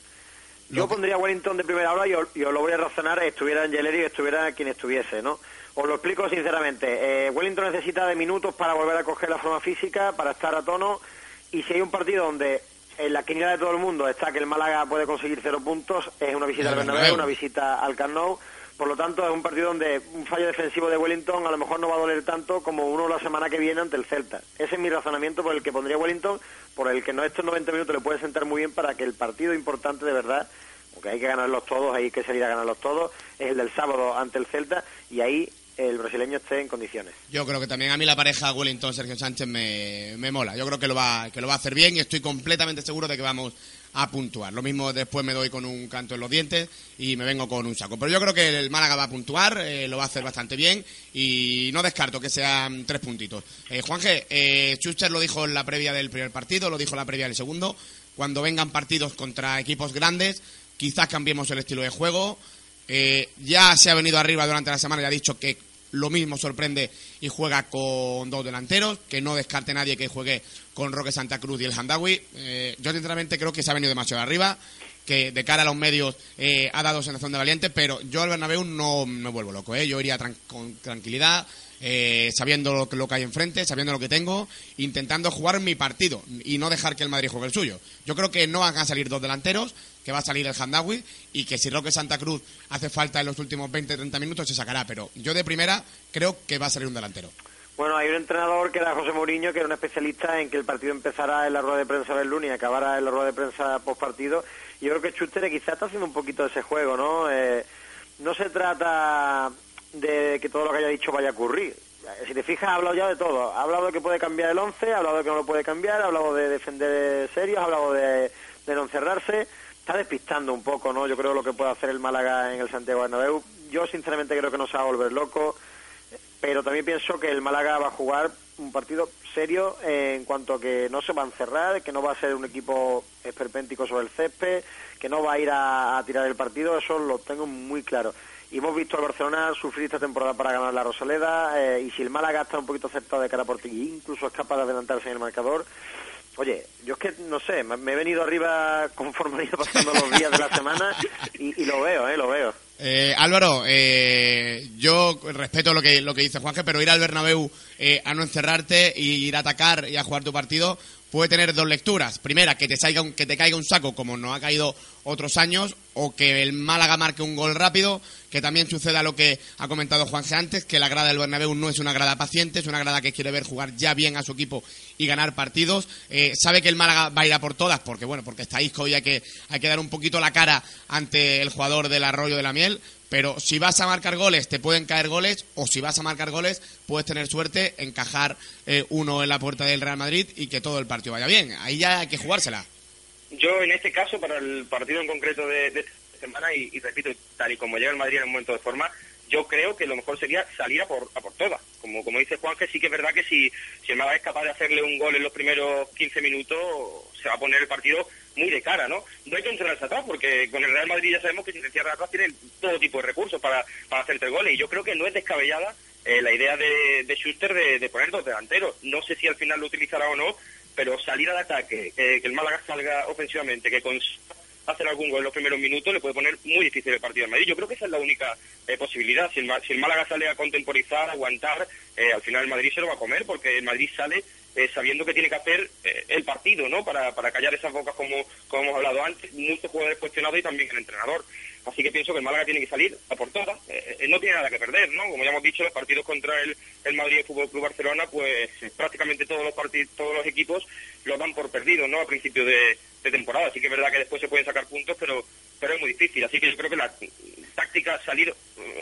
Yo pondría a Wellington de primera hora y os, y os lo voy a razonar, estuviera Angeleri estuviera quien estuviese, ¿no? Os lo explico sinceramente. Eh, Wellington necesita de minutos para volver a coger la forma física, para estar a tono, y si hay un partido donde en la quiniela de todo el mundo está que el Málaga puede conseguir cero puntos, es una visita al Bernabéu. una visita al Camp Nou. Por lo tanto, es un partido donde un fallo defensivo de Wellington a lo mejor no va a doler tanto como uno la semana que viene ante el Celta. Ese es mi razonamiento por el que pondría Wellington, por el que no estos 90 minutos le puede sentar muy bien para que el partido importante de verdad, porque hay que ganarlos todos, hay que salir a ganarlos todos, es el del sábado ante el Celta, y ahí el brasileño esté en condiciones. Yo creo que también a mí la pareja Wellington-Sergio Sánchez me, me mola. Yo creo que lo, va, que lo va a hacer bien y estoy completamente seguro de que vamos a puntuar. Lo mismo después me doy con un canto en los dientes y me vengo con un saco. Pero yo creo que el Málaga va a puntuar, eh, lo va a hacer bastante bien y no descarto que sean tres puntitos. Eh, Juanje, eh, Schuster lo dijo en la previa del primer partido, lo dijo en la previa del segundo. Cuando vengan partidos contra equipos grandes, quizás cambiemos el estilo de juego. Eh, ya se ha venido arriba durante la semana y ha dicho que lo mismo sorprende y juega con dos delanteros, que no descarte nadie que juegue con Roque Santa Cruz y el Handawi. Eh, yo sinceramente creo que se ha venido demasiado arriba, que de cara a los medios eh, ha dado sensación de valiente, pero yo al Bernabéu no me vuelvo loco, ¿eh? yo iría tran- con tranquilidad, eh, sabiendo lo que, lo que hay enfrente, sabiendo lo que tengo, intentando jugar mi partido y no dejar que el Madrid juegue el suyo. Yo creo que no van a salir dos delanteros, que va a salir el Handawi y que si Roque Santa Cruz hace falta en los últimos 20-30 minutos se sacará, pero yo de primera creo que va a salir un delantero. Bueno, hay un entrenador que era José Mourinho, que era un especialista en que el partido empezara en la rueda de prensa del lunes y acabara en la rueda de prensa post partido. Yo creo que Schuster quizás está haciendo un poquito de ese juego, ¿no? Eh, no se trata de que todo lo que haya dicho vaya a ocurrir. Si te fijas, ha hablado ya de todo. Ha hablado de que puede cambiar el 11, ha hablado de que no lo puede cambiar, ha hablado de defender serios, ha hablado de, no encerrarse. Está despistando un poco, ¿no? Yo creo lo que puede hacer el Málaga en el Santiago Bernabéu. Yo, sinceramente, creo que no se va a volver loco pero también pienso que el Málaga va a jugar un partido serio en cuanto a que no se va a encerrar, que no va a ser un equipo esperpéntico sobre el césped, que no va a ir a tirar el partido, eso lo tengo muy claro. Y hemos visto al Barcelona sufrir esta temporada para ganar la Rosaleda, eh, y si el Málaga está un poquito acertado de cara por ti, incluso es capaz de adelantarse en el marcador, Oye, yo es que no sé, me, he venido arriba conforme han ido pasando los días de la semana y, y lo veo, eh, lo veo. Eh, Álvaro, eh, yo respeto lo que, lo que dice Juanje, pero ir al Bernabéu eh, a no encerrarte y ir a atacar y a jugar tu partido puede tener dos lecturas. Primera, que te, salga un- que te caiga un saco como no ha caído otros años, o que el Málaga marque un gol rápido, que también suceda lo que ha comentado Juanje antes, que la grada del Bernabéu no es una grada paciente, es una grada que quiere ver jugar ya bien a su equipo y ganar partidos. Eh, sabe que el Málaga va a ir a por todas, porque bueno, porque está Isco y que, hay que dar un poquito la cara ante el jugador del Arroyo de la Miel, pero si vas a marcar goles, te pueden caer goles, o si vas a marcar goles, puedes tener suerte, encajar eh, uno en la puerta del Real Madrid y que todo el partido vaya bien. Ahí ya hay que jugársela. Yo, en este caso, para el partido en concreto de, de esta semana, y, repito, tal y como llega el Madrid en el momento de forma, yo creo que lo mejor sería salir a por, a por todas. Como, como dice Juan, que sí que es verdad que si, si el Málaga es capaz de hacerle un gol en los primeros 15 minutos, se va a poner el partido muy de cara, ¿no? No hay que encerrarse atrás, porque con el Real Madrid ya sabemos que si se atrás tienen todo tipo de recursos para, para hacer tres goles. Y yo creo que no es descabellada eh, la idea de, de Schuster de, poner dos delanteros. No sé si al final lo utilizará o no, pero salir al ataque, que el Málaga salga ofensivamente, que consiga hacer algún gol en los primeros minutos, le puede poner muy difícil el partido al Madrid. Yo creo que esa es la única eh, posibilidad. Si el, si el Málaga sale a contemporizar, aguantar, eh, al final el Madrid se lo va a comer, porque el Madrid sale eh, sabiendo que tiene que hacer eh, el partido, ¿no? Para, para callar esas bocas como, como hemos hablado antes, muchos jugadores cuestionados y también el entrenador. Así que pienso que el Málaga tiene que salir a por todas. Eh, eh, no tiene nada que perder, ¿no? Como ya hemos dicho, los partidos contra el, el Madrid y el Fútbol Club Barcelona, pues prácticamente todos los partidos, todos los equipos lo dan por perdido, ¿no? A principio de, de temporada. Así que es verdad que después se pueden sacar puntos, pero pero es muy difícil. Así que yo creo que la táctica salir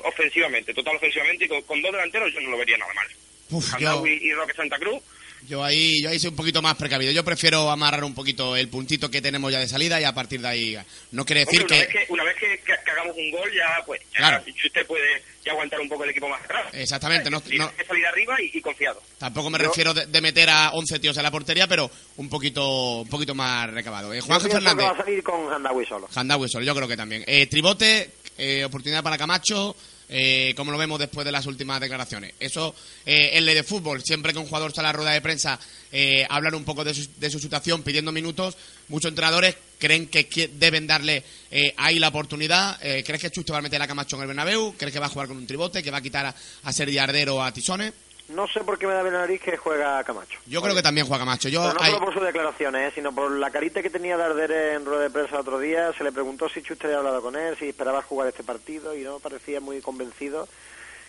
ofensivamente, total ofensivamente, y con, con dos delanteros yo no lo vería nada mal. Uf, yo, y Roque Santa Cruz, yo ahí yo ahí soy un poquito más precavido. Yo prefiero amarrar un poquito el puntito que tenemos ya de salida y a partir de ahí no quiere decir Hombre, una que vez que, una vez que, que- que hagamos un gol, ya pues ya, Claro. si usted puede ya aguantar un poco el equipo más atrás. Exactamente, no- no- que salir arriba y, y confiado. Tampoco me Yo- refiero de, de meter a 11 tíos en la portería, pero un poquito un poquito más recabado. Eh, que Fernández, va a salir con Handawi solo. Handawi solo, yo creo que también. Eh, Tribote, eh, oportunidad para Camacho, eh, como lo vemos después de las últimas declaraciones. Eso, eh, en ley de fútbol, siempre que un jugador sale a la rueda de prensa, eh, hablar un poco de su, de su situación pidiendo minutos, muchos entrenadores creen que deben darle eh, ahí la oportunidad. Eh, ¿Crees que Chusto va a meter a Camacho en el Bernabéu? ¿Crees que va a jugar con un tribote? ¿Que va a quitar a, a Ardero o a Tisone? No sé por qué me da bien la nariz que juega Camacho. Yo creo que también juega Camacho. Yo, Pero no hay- solo por sus declaraciones, ¿eh? sino por la carita que tenía Darder en rueda de prensa el otro día. Se le preguntó si Schuster había hablado con él, si esperaba jugar este partido y no parecía muy convencido.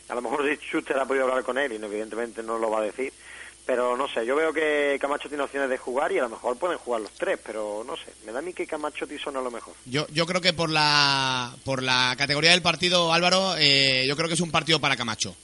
A lo mejor si Schuster ha podido hablar con él y evidentemente no lo va a decir. Pero no sé, yo veo que Camacho tiene opciones de jugar y a lo mejor pueden jugar los tres, pero no sé. Me da a mí que Camacho Tisona a lo mejor. Yo, yo creo que por la, por la categoría del partido, Álvaro, eh, yo creo que es un partido para Camacho.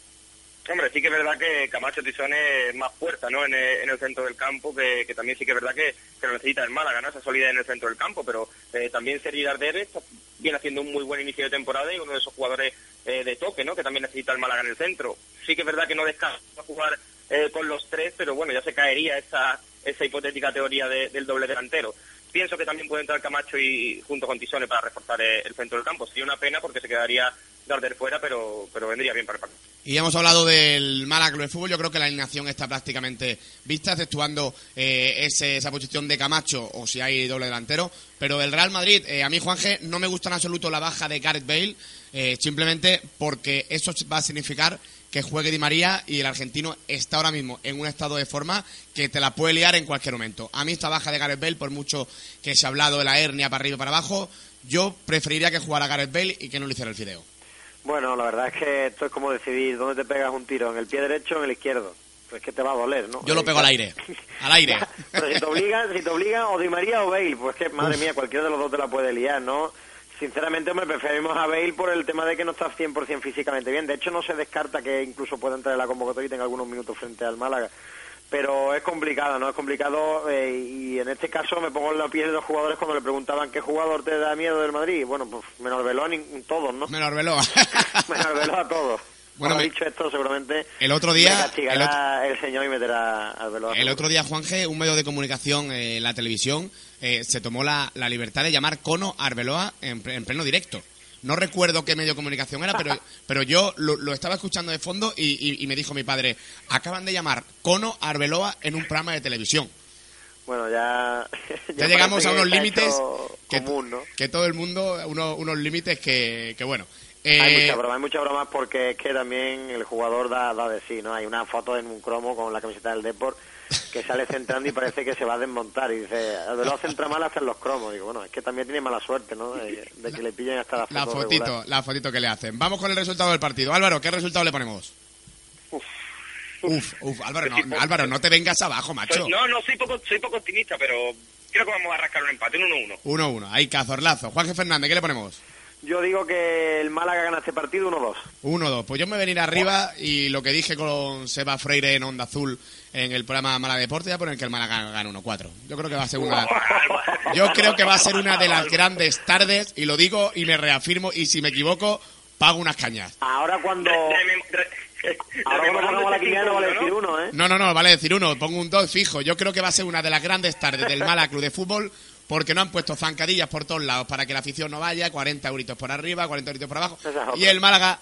Hombre, sí que es verdad que Camacho Tizone es más fuerza ¿no? en, el, en el centro del campo, que, también sí que es verdad que, que lo necesita el Málaga, ¿no? esa solidez en el centro del campo, pero eh, también Sergi Ardere está- viene haciendo un muy buen inicio de temporada y uno de esos jugadores eh, de toque ¿no? que también necesita el Málaga en el centro. Sí que es verdad que no descansa jugar eh, con los tres, pero bueno, ya se caería esa, esa hipotética teoría de- del doble delantero. Pienso que también puede entrar Camacho y junto con Tisone para reforzar eh, el centro del campo. Sería una pena porque se quedaría Darder fuera, pero, pero vendría bien para el. Y hemos hablado del Málaga Club de Fútbol. Yo creo que la alineación está prácticamente vista, exceptuando eh, ese- esa posición de Camacho o si hay doble delantero. Pero del Real Madrid, eh, a mí, Juanje, no me gusta en absoluto la baja de Gareth Bale, eh, simplemente porque eso va a significar que juegue Di María y el argentino está ahora mismo en un estado de forma que te la puede liar en cualquier momento. A mí esta baja de Gareth Bale, por mucho que se ha hablado de la hernia para arriba y para abajo, yo preferiría que jugara Gareth Bale y que no lo hiciera el fideo. Bueno, la verdad es que esto es como decidir dónde te pegas un tiro, en el pie derecho o en el izquierdo. Pues es que te va a doler, ¿no? Yo lo pego al aire. Al aire. Pero si te obligan, si te obligan o Di María o Bale, pues que madre mía, cualquiera de los dos te la puede liar, ¿no? Sinceramente, hombre, preferimos a Bale por el tema de que no está 100% físicamente bien. De hecho, no se descarta que incluso pueda entrar en la convocatoria y tenga algunos minutos frente al Málaga. Pero es complicado, ¿no? Es complicado eh, y en este caso me pongo en la piel de los jugadores cuando le preguntaban qué jugador te da miedo del Madrid. Bueno, pues menos y todos, ¿no? Menos Arbeloa. menos Belón a todos. Bueno, Bueno, me- dicho esto, seguramente El otro día- me el, señor y meterá al Belón. El otro día, Juanje, un medio de comunicación eh, en la televisión eh, se tomó la, la libertad de llamar Cono Arbeloa en, en pleno directo. No recuerdo qué medio de comunicación era, pero, pero yo lo, lo estaba escuchando de fondo y, y- y me dijo mi padre, acaban de llamar Cono Arbeloa en un programa de televisión. Bueno, ya... Ya, llegamos a unos límites que, común, ¿no? que todo el mundo, uno- unos límites que, que bueno. Hay Eh, mucha broma, hay mucha broma porque es que también el jugador da, da de sí, ¿no? Hay una foto en un cromo con la camiseta del Deport que sale centrando y parece que se va a desmontar y dice, Arbeloa centra mal hasta en los cromos. Digo, bueno, es que también tiene mala suerte, ¿no? De, de que le pillen hasta la foto la fotito, regular. la fotito que le hacen. Vamos con el resultado del partido. Álvaro, ¿qué resultado le ponemos? Uf, uf, Álvaro, no, Álvaro, no te vengas abajo, macho. Soy- no, no, soy poco, soy poco optimista, pero creo que vamos a rascar un empate, un 1-1. 1-1, ahí cazorlazo. Juanje Fernández, ¿qué le ponemos? Yo digo que el Málaga gana este partido 1-2. 1-2. Pues yo me voy a venir arriba y lo que dije con Seba Freire en Onda Azul en el programa Mala Deporte, ya poner que el Málaga gana 1-4. Yo creo que va a ser una... Yo creo que va a ser una de las grandes tardes y lo digo y me reafirmo y si me equivoco, pago unas cañas. Ahora cuando... Ahora cuando la quiniela no vale decir uno, ¿eh? No, no, no, vale decir uno, pongo un 2 fijo. Yo creo que va a ser una de las grandes tardes del Málaga Club de Fútbol porque no han puesto zancadillas por todos lados para que la afición no vaya, 40 euritos por arriba, 40 euritos por abajo. Y el Málaga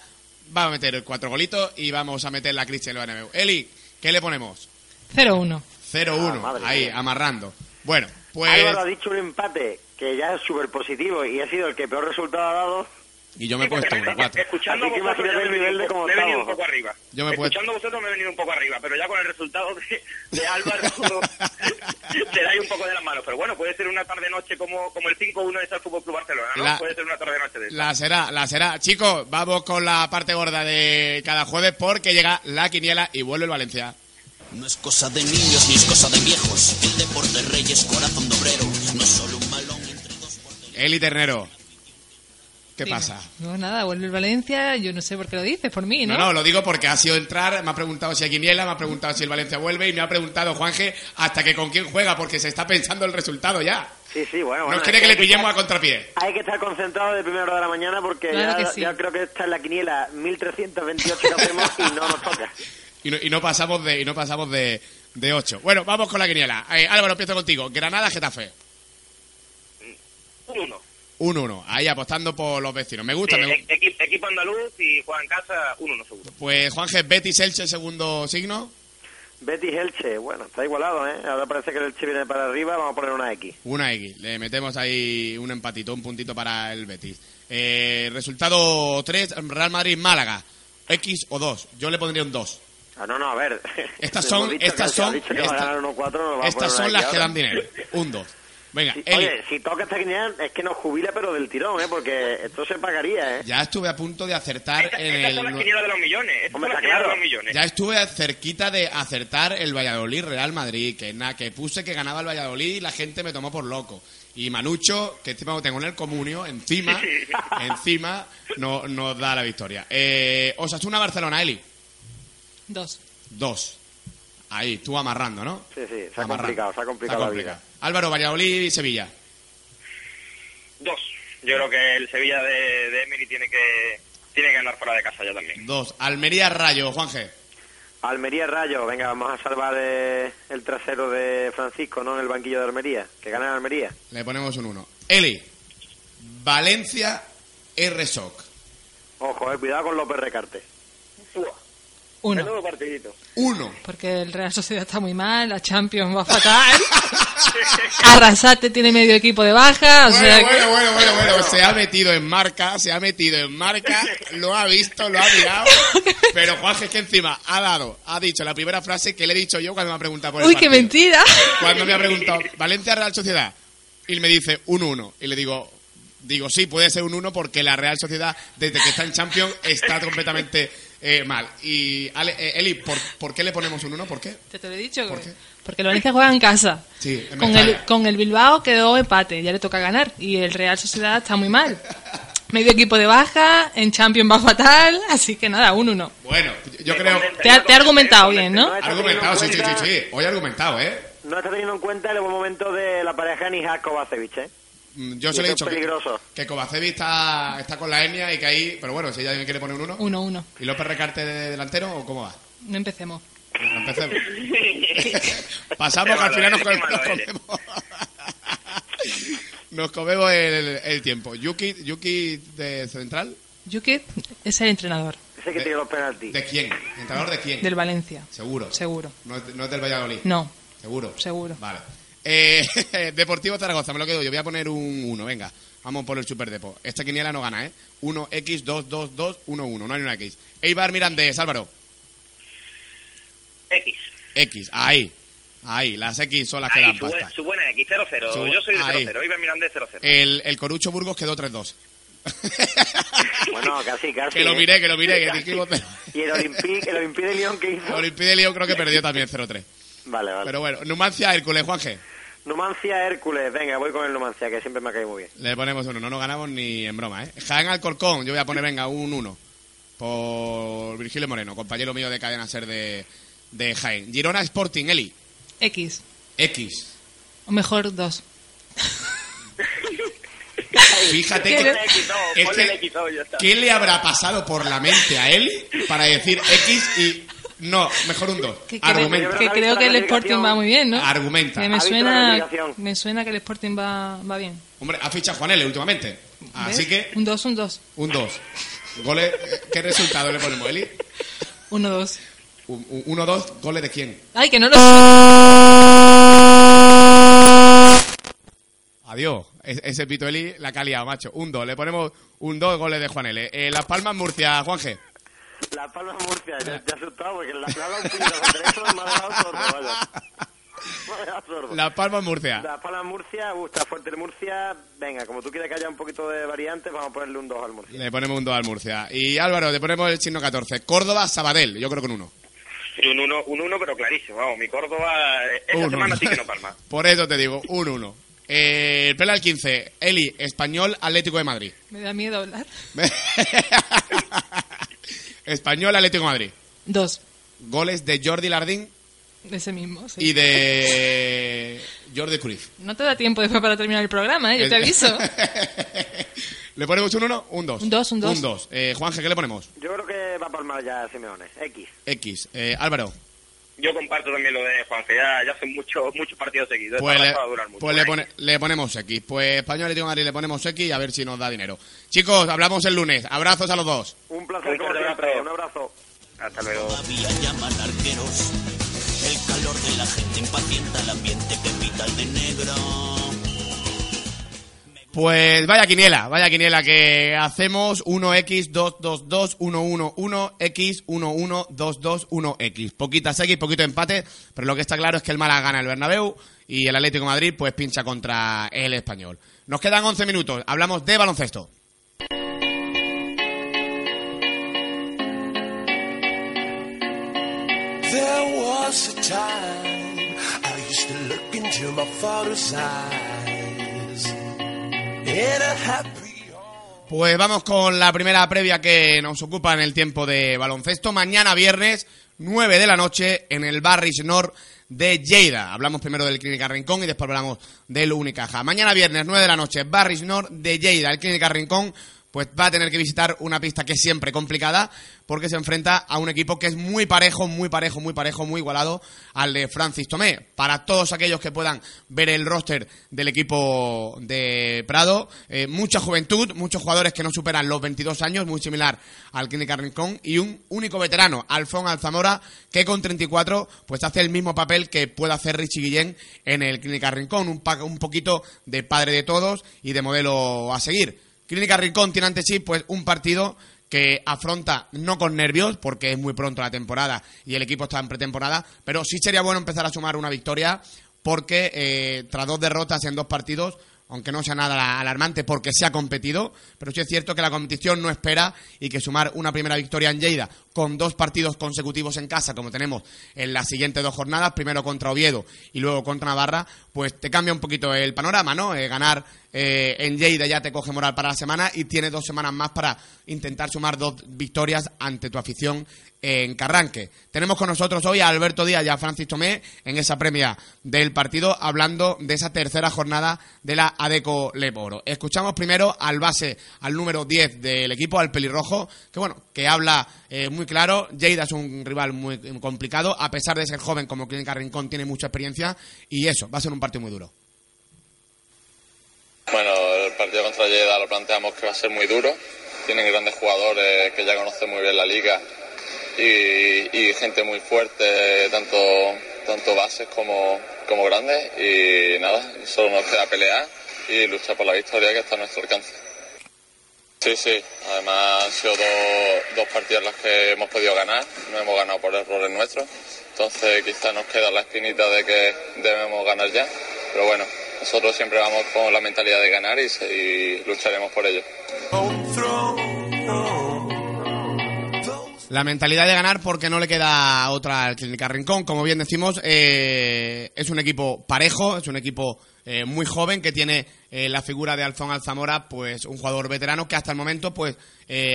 va a meter cuatro golitos y vamos a meter la crisis en el Bernabéu. Eli, ¿qué le ponemos? 0-1. 0-1, Ah, ahí, mía. amarrando. Bueno, pues... Álvaro ha dicho un empate que ya es súper positivo y ha sido el que peor resultado ha dado. Y yo me he puesto 1-4. Escuchando Así que vosotros me el he nivel venido de un cómo poco- me he venido un poco arriba. Yo me Escuchando vosotros me he venido un poco arriba, pero ya con el resultado de, de Álvaro se da ahí un poco de las manos. Pero bueno, puede ser una tarde-noche como, como el 5-1 de Fútbol Club Barcelona, ¿no? La- Puede ser una tarde-noche de La será, la será. Chicos, vamos con la parte gorda de cada jueves porque llega la quiniela y vuelve el Valencia. No es cosa de niños ni es cosa de viejos. El deporte rey es corazón de obrero. No es solo un balón entre dos. Eli Ternero. ¿Qué Dime. pasa? No, nada, vuelve el Valencia, yo no sé por qué lo dices, por mí, ¿no? No, no, lo digo porque ha sido entrar, me ha preguntado si hay quiniela, me ha preguntado si el Valencia vuelve y me ha preguntado Juanje hasta que con quién juega porque se está pensando el resultado ya. Sí, sí, bueno. No quiere es que le hay pillemos a contrapié. Hay que estar concentrado de primera hora de la mañana porque Claro ya, que sí. ya creo que está en la quiniela 1328 que hacemos y no nos toca. Y no, y no pasamos de y no pasamos de, de 8. Bueno, vamos con la quiniela. Eh, Álvaro, empiezo contigo. Granada, Getafe. 1-1. 1-1. Ahí apostando por los vecinos. Me gusta, Sí, me gusta. e- equi- equipo andaluz y juega en casa 1-1 seguro. Pues Juanje, Betis, Elche, segundo signo. Betis Elche, bueno, está igualado, ¿eh? Ahora parece que el Elche viene para arriba, vamos a poner una X. Una X. Le metemos ahí un empatito, un puntito para el Betis. Eh, resultado 3, Real Madrid, Málaga. X o 2. Yo le pondría un 2. Ah, no, no, a ver. Estas son, estas son, dicho que va a esta- ganar 1-4, nos va a estas son una las que dan dinero. Un 2. Venga, Eli. Oye, si toca esta quiniela es que nos jubila pero del tirón, ¿eh? Porque esto se pagaría, ¿eh? Ya estuve a punto de acertar en son las el... quinielas de los millones. Son Hombre, las está quinielas de claro. los millones. Ya estuve cerquita de acertar el Valladolid Real Madrid, que na, que puse que ganaba el Valladolid y la gente me tomó por loco. Y Manucho, que encima lo tengo en el comunio, encima, encima no, nos da la victoria. Eh, Osasuna Barcelona, Eli. Dos. Dos. Ahí, tú amarrando, ¿no? Sí, sí, se ha Amarrando. complicado, se ha complicado complicado. vida. Álvaro, Valladolid y Sevilla. Dos. Yo creo que el Sevilla de, de Emery tiene que, tiene que ganar fuera de casa ya también. Dos. Almería Rayo, Juanje. Almería Rayo, venga, vamos a salvar eh, el trasero de Francisco, ¿no? En el banquillo de Almería. Que gane Almería. Le ponemos un uno. Eli. Valencia R-Shock. Ojo, eh, cuidado con López Recarte. Uno. Menudo partidito. Uno. Porque el Real Sociedad está muy mal, la Champions va fatal. Arrasate tiene medio equipo de baja, o Bueno, sea que- bueno, bueno, bueno, bueno, se ha metido en marca, se ha metido en marca, lo ha visto, lo ha mirado, pero Juanje es que encima ha dado, ha dicho la primera frase que le he dicho yo cuando me ha preguntado por el Uy, qué mentira. Cuando me ha preguntado, Valencia Real Sociedad, y me dice un 1, y le digo, digo, sí, puede ser un 1 porque la Real Sociedad, desde que está en Champions, está completamente eh, mal. Y Ale- eh, Eli, ¿por, por qué le ponemos un 1? ¿Por qué? Te, te lo he dicho. que- Porque el Valencia juega en casa. Sí, en Con el, con el Bilbao quedó empate, ya le toca ganar. Y el Real Sociedad está muy mal. Medio equipo de baja, en Champions va fatal, así que nada, un uno. Bueno, yo creo... Te ha, te ha argumentado bien, ¿no? Argumentado, sí, sí, sí, sí, hoy argumentado, ¿eh? No está teniendo en cuenta el buen momento de la pareja Nijak Kovacevic, ¿eh? Mm, Yo se le he dicho es que, peligroso. que Kovacevic está, está con la etnia y que ahí... Pero bueno, si ella me quiere poner un 1. Uno, uno. ¿Y López Recarte de delantero o cómo va? No empecemos. Empecemos. Pasamos que al final nos, comemos. nos comemos el, el tiempo. Yuki, Yuki de Central. Yuki es el entrenador Ese que tiene los penaltis. ¿De quién? ¿Entrenador de quién? del Valencia. Seguro. Seguro. No es, no es del Valladolid. No, Seguro. seguro. Vale. Eh, Deportivo Zaragoza, me lo quedo yo. Voy a poner un 1, venga. Vamos por el Super Depo. Esta quiniela no gana, ¿eh? 1x22211, no hay una X. Eibar Mirandés, Álvaro. X. X, ahí. Ahí, las X son las que Ahí, dan su, pasta. su buena X, 0-0. Su- Yo soy de ahí. 0-0. Iba mirando de 0-0. El, el Corucho Burgos quedó 3-2. Bueno, casi, casi. Que lo ¿eh? miré, que lo miré, que dijimos... Y el Olympique, el Olympique de Lyon que El hizo. Olympique de Lyon creo que perdió también 0-3. Vale, vale. Pero bueno, Numancia, Hércules, Juanje. Numancia Hércules, venga, voy con el Numancia, que siempre me ha caído muy bien. Le ponemos uno, no nos ganamos ni en broma, ¿eh? Jaén Alcorcón, yo voy a poner, venga, un 1. Por Virgilio Moreno, compañero mío de cadena ser de, de Jaén. Girona Sporting, Eli. X. X. O mejor dos. Fíjate ¿Qué que, le- es que-. ¿qué le habrá pasado por la mente a Eli para decir X y no, mejor un 2? Que, creo- Argumenta. que creo que el Sporting va muy bien, ¿no? Argumenta. Que me ¿Ha visto la suena, me suena que el Sporting va, va bien. Hombre, ha fichado Juan L últimamente. Así ¿Ves? que Un 2, un 2. un 2. Goles, ¿qué resultado le ponemos, Eli? 1, 2. 1-2, goles de quién? Ay, que no lo Adiós. E- Ese Pito Eli la liado, macho. Un 2. Le ponemos un 2 goles de Juan L. Eh, Las Palmas, Murcia, Juanje. La Palma Murcia, ya te asustado porque la plaga un poquito de eso y me ha dejado sordo, vaya. Me ha dejado sordo. Las Palmas, Murcia. La Palma Murcia, uh, está fuerte el Murcia. Venga, como tú quieres que haya un poquito de variantes, vamos a ponerle un 2 al Murcia. Le ponemos un 2 al Murcia. Y Álvaro, le ponemos el chino 14. Córdoba, Sabadell. Yo creo que un 1. Sí, un 1, un uno, pero clarísimo. Vamos, mi Córdoba eh, esta Uno. semana sí que no palma. Por eso te digo, un 1. Eh, el Plena al 15. Eli, Español, Atlético de Madrid. Me da miedo hablar. Español, Atlético de Madrid. 2. Goles de Jordi Lardín Ese mismo, sí. y de Jordi Cruyff. No te da tiempo después para terminar el programa, ¿eh? Yo te aviso. ¿Le ponemos un 1? Un 2. Un dos, un dos. Un 2. Eh, Juanje, ¿qué le ponemos? Yo creo que va a palmar ya Simeone. X. X. Eh, Álvaro. Yo comparto también lo de Juan, que ya, ya son muchos muchos partidos seguidos. Pues, le, racha va a durar mucho. pues le, pone- le ponemos X. Pues Español de Madrid le ponemos X y a ver si nos da dinero. Chicos, hablamos el lunes. Abrazos a los dos. Un placer Un abrazo. Un abrazo. Hasta luego. Todavía llaman arqueros. El calor de la gente impacienta el ambiente que pinta el de negro. Pues vaya quiniela, vaya quiniela que hacemos 1x222-111x11221x. Poquitas X, poquito empate, pero lo que está claro es que el Málaga gana el Bernabéu y el Atlético Madrid pues pincha contra el Español. Nos quedan 11 minutos, hablamos de baloncesto. Pues vamos con la primera previa que nos ocupa en el tiempo de baloncesto. Mañana viernes 9 de la noche en el Barris Nord de Lleida. Hablamos primero del Clínica Rincón y después hablamos del Unicaja. Mañana viernes, 9 de la noche, Barris Nord de Lleida. El Clínica Rincón pues va a tener que visitar una pista que es siempre complicada porque se enfrenta a un equipo que es muy parejo, muy parejo, muy parejo, muy igualado al de Francis Tomé. Para todos aquellos que puedan ver el roster del equipo de Prado, eh, mucha juventud, muchos jugadores que no superan los 22 años, muy similar al Clínica Rincón, y un único veterano, Alfón Alzamora, que con 34 pues hace el mismo papel que puede hacer Richie Guillén en el Clínica Rincón, un, un poquito de padre de todos y de modelo a seguir. Clínica Rincón tiene ante sí pues un partido que afronta no con nervios porque es muy pronto la temporada y el equipo está en pretemporada, pero sí sería bueno empezar a sumar una victoria porque eh, tras dos derrotas en dos partidos aunque no sea nada alarmante porque se ha competido, pero sí es cierto que la competición no espera y que sumar una primera victoria en Lleida con dos partidos consecutivos en casa, como tenemos en las siguientes dos jornadas, primero contra Oviedo y luego contra Navarra, pues te cambia un poquito el panorama, ¿no? Eh, ganar eh, en Lleida ya te coge moral para la semana y tienes dos semanas más para intentar sumar dos victorias ante tu afición en Carranque. Tenemos con nosotros hoy a Alberto Díaz y a Francis Tomé en esa premia del partido hablando de esa tercera jornada de la ADECO Leporo. Escuchamos primero al base, al número 10 del equipo, al pelirrojo, que bueno, que habla eh, muy claro. Lleida es un rival muy complicado, a pesar de ser joven como Clínica Rincón, tiene mucha experiencia y eso, va a ser un partido muy duro. Bueno, el partido contra Lleida lo planteamos que va a ser muy duro. Tienen grandes jugadores que ya conocen muy bien la liga y, gente muy fuerte, tanto, tanto bases como, como grandes. Y nada, solo nos queda pelear y luchar por la victoria que está a nuestro alcance. Sí, sí, además han sido dos, partidos las que hemos podido ganar, no hemos ganado por errores nuestros, entonces quizás nos queda la espinita de que debemos ganar ya, pero bueno, nosotros siempre vamos con la mentalidad de ganar y, y lucharemos por ello. La mentalidad de ganar porque no le queda otra al Clínica Rincón. Como bien decimos, eh, es un equipo parejo, es un equipo eh, muy joven que tiene eh, la figura de Alfón Alzamora, pues un jugador veterano que hasta el momento pues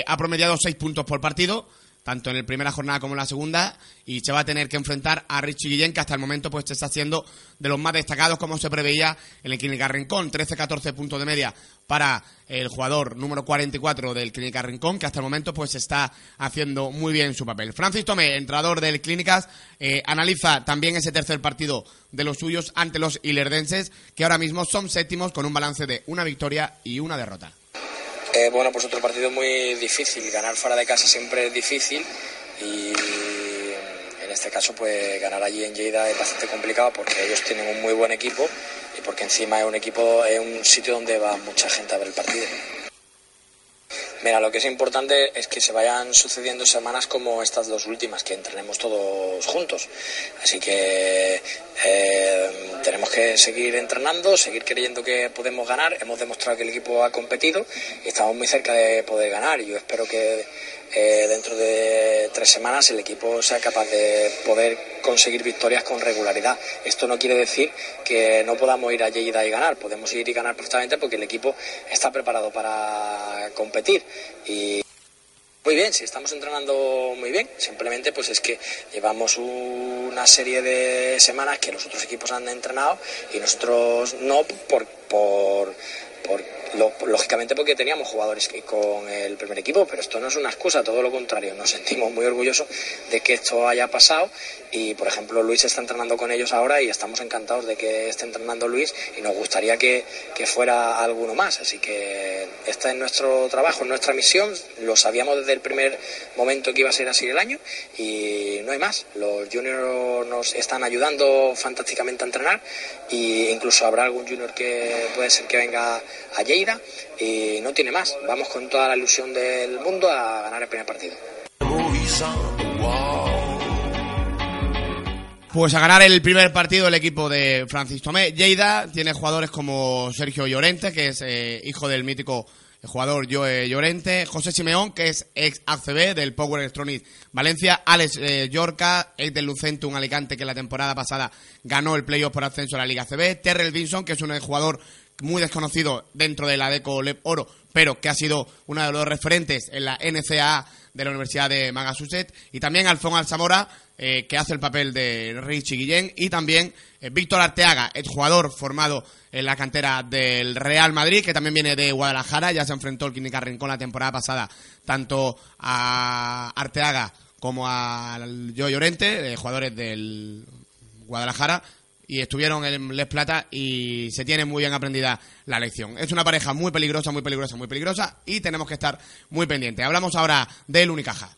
ha promediado seis puntos por partido tanto en la primera jornada como en la segunda, y se va a tener que enfrentar a Richie Guillén, que hasta el momento pues está siendo de los más destacados, como se preveía en el Clínica Rincón, 13-14 puntos de media para el jugador número 44 del Clínica Rincón, que hasta el momento pues está haciendo muy bien su papel. Francis Tomé, entrenador del Clínicas, eh, analiza también ese tercer partido de los suyos ante los ilerdenses, que ahora mismo son séptimos con un balance de una victoria y una derrota. Eh, bueno, pues otro partido muy difícil. Ganar fuera de casa siempre es difícil y en este caso pues ganar allí en Lleida es bastante complicado porque ellos tienen un muy buen equipo y porque encima es un equipo, es un sitio donde va mucha gente a ver el partido. Mira, lo que es importante es que se vayan sucediendo semanas como estas dos últimas, que entrenemos todos juntos. Así que eh, tenemos que seguir entrenando, seguir creyendo que podemos ganar. Hemos demostrado que el equipo ha competido y estamos muy cerca de poder ganar. Yo espero que eh, dentro de tres semanas el equipo sea capaz de poder conseguir victorias con regularidad. Esto no quiere decir que no podamos ir a Lleida y ganar, podemos ir y ganar perfectamente porque el equipo está preparado para competir. Y muy bien, si estamos entrenando muy bien, simplemente pues es que llevamos una serie de semanas que los otros equipos han entrenado y nosotros no por, por lógicamente porque teníamos jugadores con el primer equipo, pero esto no es una excusa, todo lo contrario, nos sentimos muy orgullosos de que esto haya pasado y por ejemplo Luis está entrenando con ellos ahora y estamos encantados de que esté entrenando Luis y nos gustaría que, que fuera alguno más, así que este es nuestro trabajo, nuestra misión, lo sabíamos desde el primer momento que iba a ser así el año y no hay más, los juniors nos están ayudando fantásticamente a entrenar e incluso habrá algún junior que puede ser que venga a Y no tiene más. Vamos con toda la ilusión del mundo a ganar el primer partido. Pues a ganar el primer partido el equipo de Francis Tomé. Lleida tiene jugadores como Sergio Llorente, que es eh, hijo del mítico jugador Joe Llorente, José Simeón, que es ex ACB del Power Electronics Valencia, Alex eh, Yorca, ex del Lucentum Alicante, que la temporada pasada ganó el playoff por ascenso a la Liga ACB, Terrell Vinson, que es un jugador muy desconocido dentro de la Deco Lep Oro, pero que ha sido uno de los referentes en la NCAA de la Universidad de Massachusetts, y también Alfón Alzamora, eh, que hace el papel de Richie Guillén, y también eh, Víctor Arteaga, el jugador formado en la cantera del Real Madrid, que también viene de Guadalajara, ya se enfrentó el Clínica Rincón la temporada pasada, tanto a Arteaga como al Joe Llorente, jugadores del Guadalajara, y estuvieron en Les Plata y se tiene muy bien aprendida la lección. Es una pareja muy peligrosa, muy peligrosa, muy peligrosa y tenemos que estar muy pendientes. Hablamos ahora del Unicaja.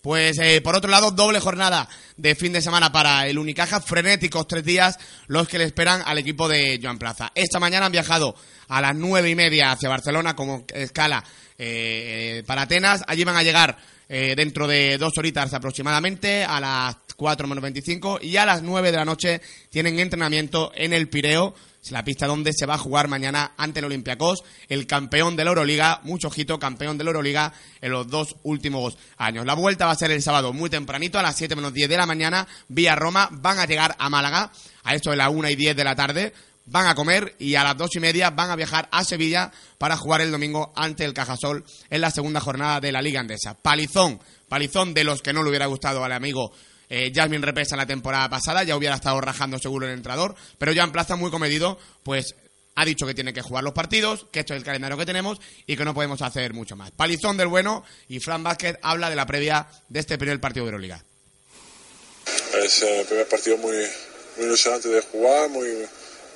Pues eh, por otro lado, doble jornada de fin de semana para el Unicaja, frenéticos tres días los que le esperan al equipo de Joan Plaza. Esta mañana han viajado a las nueve y media hacia Barcelona como escala eh, para Atenas. Allí van a llegar eh, dentro de dos horitas aproximadamente, a las 4 menos 25, y a las 9 de la noche tienen entrenamiento en el Pireo, la pista donde se va a jugar mañana ante el Olympiacos, el campeón de la Euroliga, mucho ojito, campeón de la Euroliga en los dos últimos años. La vuelta va a ser el sábado muy tempranito, a las 7 menos 10 de la mañana, vía Roma, van a llegar a Málaga, a esto de las 1 y 10 de la tarde, van a comer y a las dos y media van a viajar a Sevilla para jugar el domingo ante el Cajasol en la segunda jornada de la Liga Andesa. Palizón, palizón de los que no le hubiera gustado al amigo eh, Jasmine Repesa en la temporada pasada, ya hubiera estado rajando seguro el entrador, pero ya en Plaza muy comedido, pues ha dicho que tiene que jugar los partidos, que esto es el calendario que tenemos y que no podemos hacer mucho más. Palizón del bueno y Fran Vázquez habla de la previa de este primer partido de Euroliga. Es el primer partido muy, muy ilusionante de jugar, muy,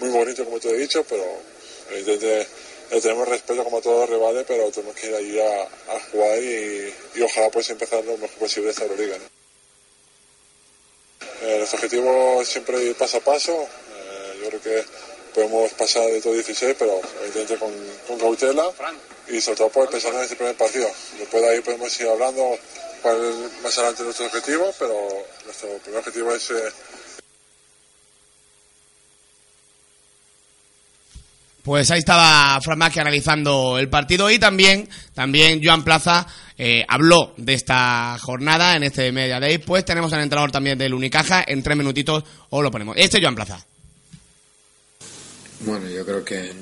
muy bonito como te he dicho, pero evidentemente tenemos respeto como todo rivales, pero tenemos que ir allí a, a jugar y, y, ojalá pues empezar lo mejor posible esta Euroliga. ¿no? Eh, nuestro objetivo es siempre ir paso a paso, eh, yo creo que podemos pasar de todo 16, pero evidentemente con, con cautela. Y sobre todo pues, pensando en este primer partido. Después de ahí podemos ir hablando cuál es más adelante nuestro objetivo, pero nuestro primer objetivo es... Eh, Pues ahí estaba Fran Mackey analizando el partido y también, también Joan Plaza eh, habló de esta jornada en este Media Day. Pues tenemos al entrenador también del Unicaja. En tres minutitos os lo ponemos. Este es Joan Plaza. Bueno, yo creo que,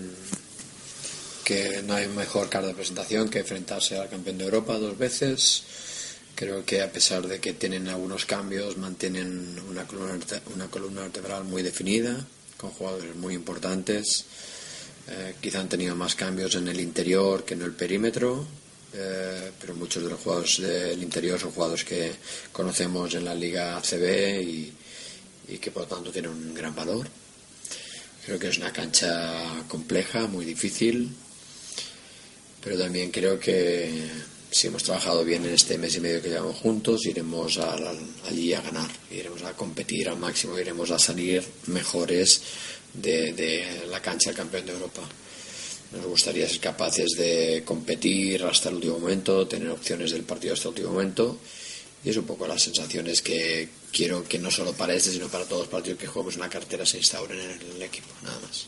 que no hay mejor carta de presentación que enfrentarse al campeón de Europa dos veces. Creo que a pesar de que tienen algunos cambios, mantienen una columna, una columna vertebral muy definida, con jugadores muy importantes. Eh, quizá han tenido más cambios en el interior que en el perímetro, eh, pero muchos de los jugadores del interior son jugadores que conocemos en la Liga ACB y, que por lo tanto tienen un gran valor. Creo que es una cancha compleja, muy difícil, pero también creo que si hemos trabajado bien en este mes y medio que llevamos juntos, iremos a, allí a ganar, iremos a competir al máximo, iremos a salir mejores de, de la cancha del campeón de Europa. Nos gustaría ser capaces de competir hasta el último momento, tener opciones del partido hasta el último momento. Y es un poco las sensaciones que quiero que no solo para este, sino para todos los partidos que juguemos en la cartera se instauren en el equipo, nada más.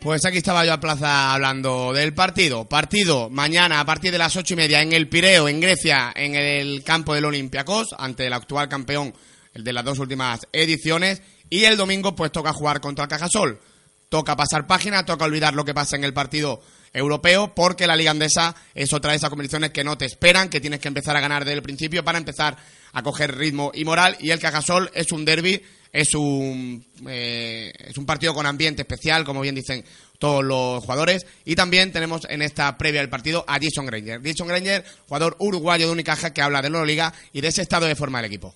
Pues aquí estaba yo a plaza hablando del partido. Partido mañana a partir de las ocho y media en el Pireo, en Grecia, en el campo del Olympiacos, ante el actual campeón, el de las dos últimas ediciones. Y el domingo, pues toca jugar contra el Cajasol. Toca pasar página, toca olvidar lo que pasa en el partido europeo, porque la Liga Andesa es otra de esas competiciones que no te esperan, que tienes que empezar a ganar desde el principio para empezar a coger ritmo y moral. Y el Cajasol es un derby es un, eh, es un partido con ambiente especial, como bien dicen todos los jugadores. Y también tenemos en esta previa del partido a Jason Granger. Jason Granger, jugador uruguayo de Unicaja que habla de la Euroliga y de ese estado de forma del equipo.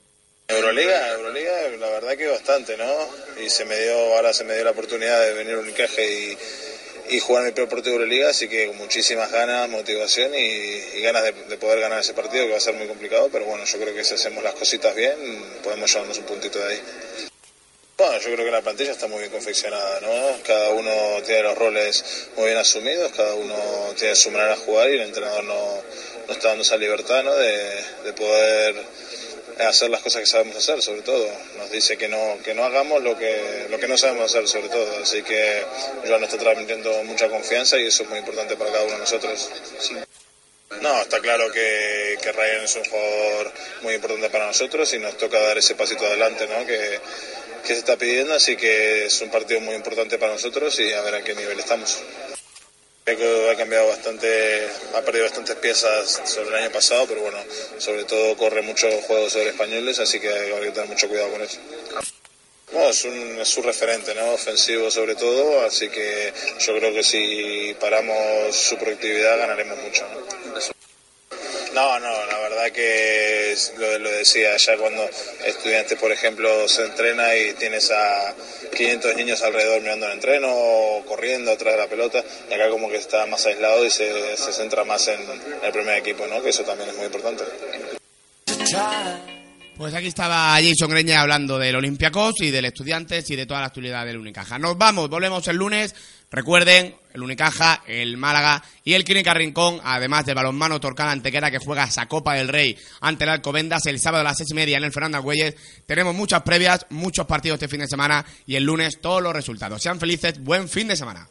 Euroliga, Euroliga, la verdad que bastante, ¿no? Y se me dio, ahora se me dio la oportunidad de venir a Unicaja y, y jugar mi primer partido de Euroliga, así que con muchísimas ganas, motivación y, ganas de, de, poder ganar ese partido, que va a ser muy complicado, pero bueno, yo creo que si hacemos las cositas bien, podemos llevarnos un puntito de ahí. Bueno, yo creo que la plantilla está muy bien confeccionada, ¿no? Cada uno tiene los roles muy bien asumidos, cada uno tiene su manera de jugar y el entrenador no, no está dando esa libertad, ¿no? De poder hacer las cosas que sabemos hacer, sobre todo. Nos dice que no, que no hagamos lo que, lo que no sabemos hacer, sobre todo. Así que Joan nos está transmitiendo mucha confianza y eso es muy importante para cada uno de nosotros. Sí. No, está claro que, que Ryan es un jugador muy importante para nosotros y nos toca dar ese pasito adelante, ¿no? Que, que se está pidiendo, así que es un partido muy importante para nosotros y a ver a qué nivel estamos. Que ha cambiado bastante, ha perdido bastantes piezas sobre el año pasado, pero bueno, sobre todo corre muchos juegos sobre españoles, así que hay que tener mucho cuidado con eso. No, es, un, es su referente, ¿no? Ofensivo sobre todo, así que yo creo que si paramos su productividad ganaremos mucho. No, no, la verdad que lo, lo decía ya cuando estudiante, por ejemplo, se entrena y tienes a 500 niños alrededor mirando el entreno o corriendo atrás de la pelota, y acá como que está más aislado y se, se centra más en el primer equipo, ¿no? Que eso también es muy importante. Pues aquí estaba Jason Greña hablando del Olympiacos y del Estudiantes y de toda la actualidad del Unicaja. Nos vamos, volvemos el lunes. Recuerden, el Unicaja, el Málaga y el Clínica Rincón, además del balonmano Torcana Antequera que juega esa Copa del Rey ante el Alcobendas el sábado a las seis y media en el Fernando Güelles. Tenemos muchas previas, muchos partidos este fin de semana y el lunes todos los resultados. Sean felices, buen fin de semana.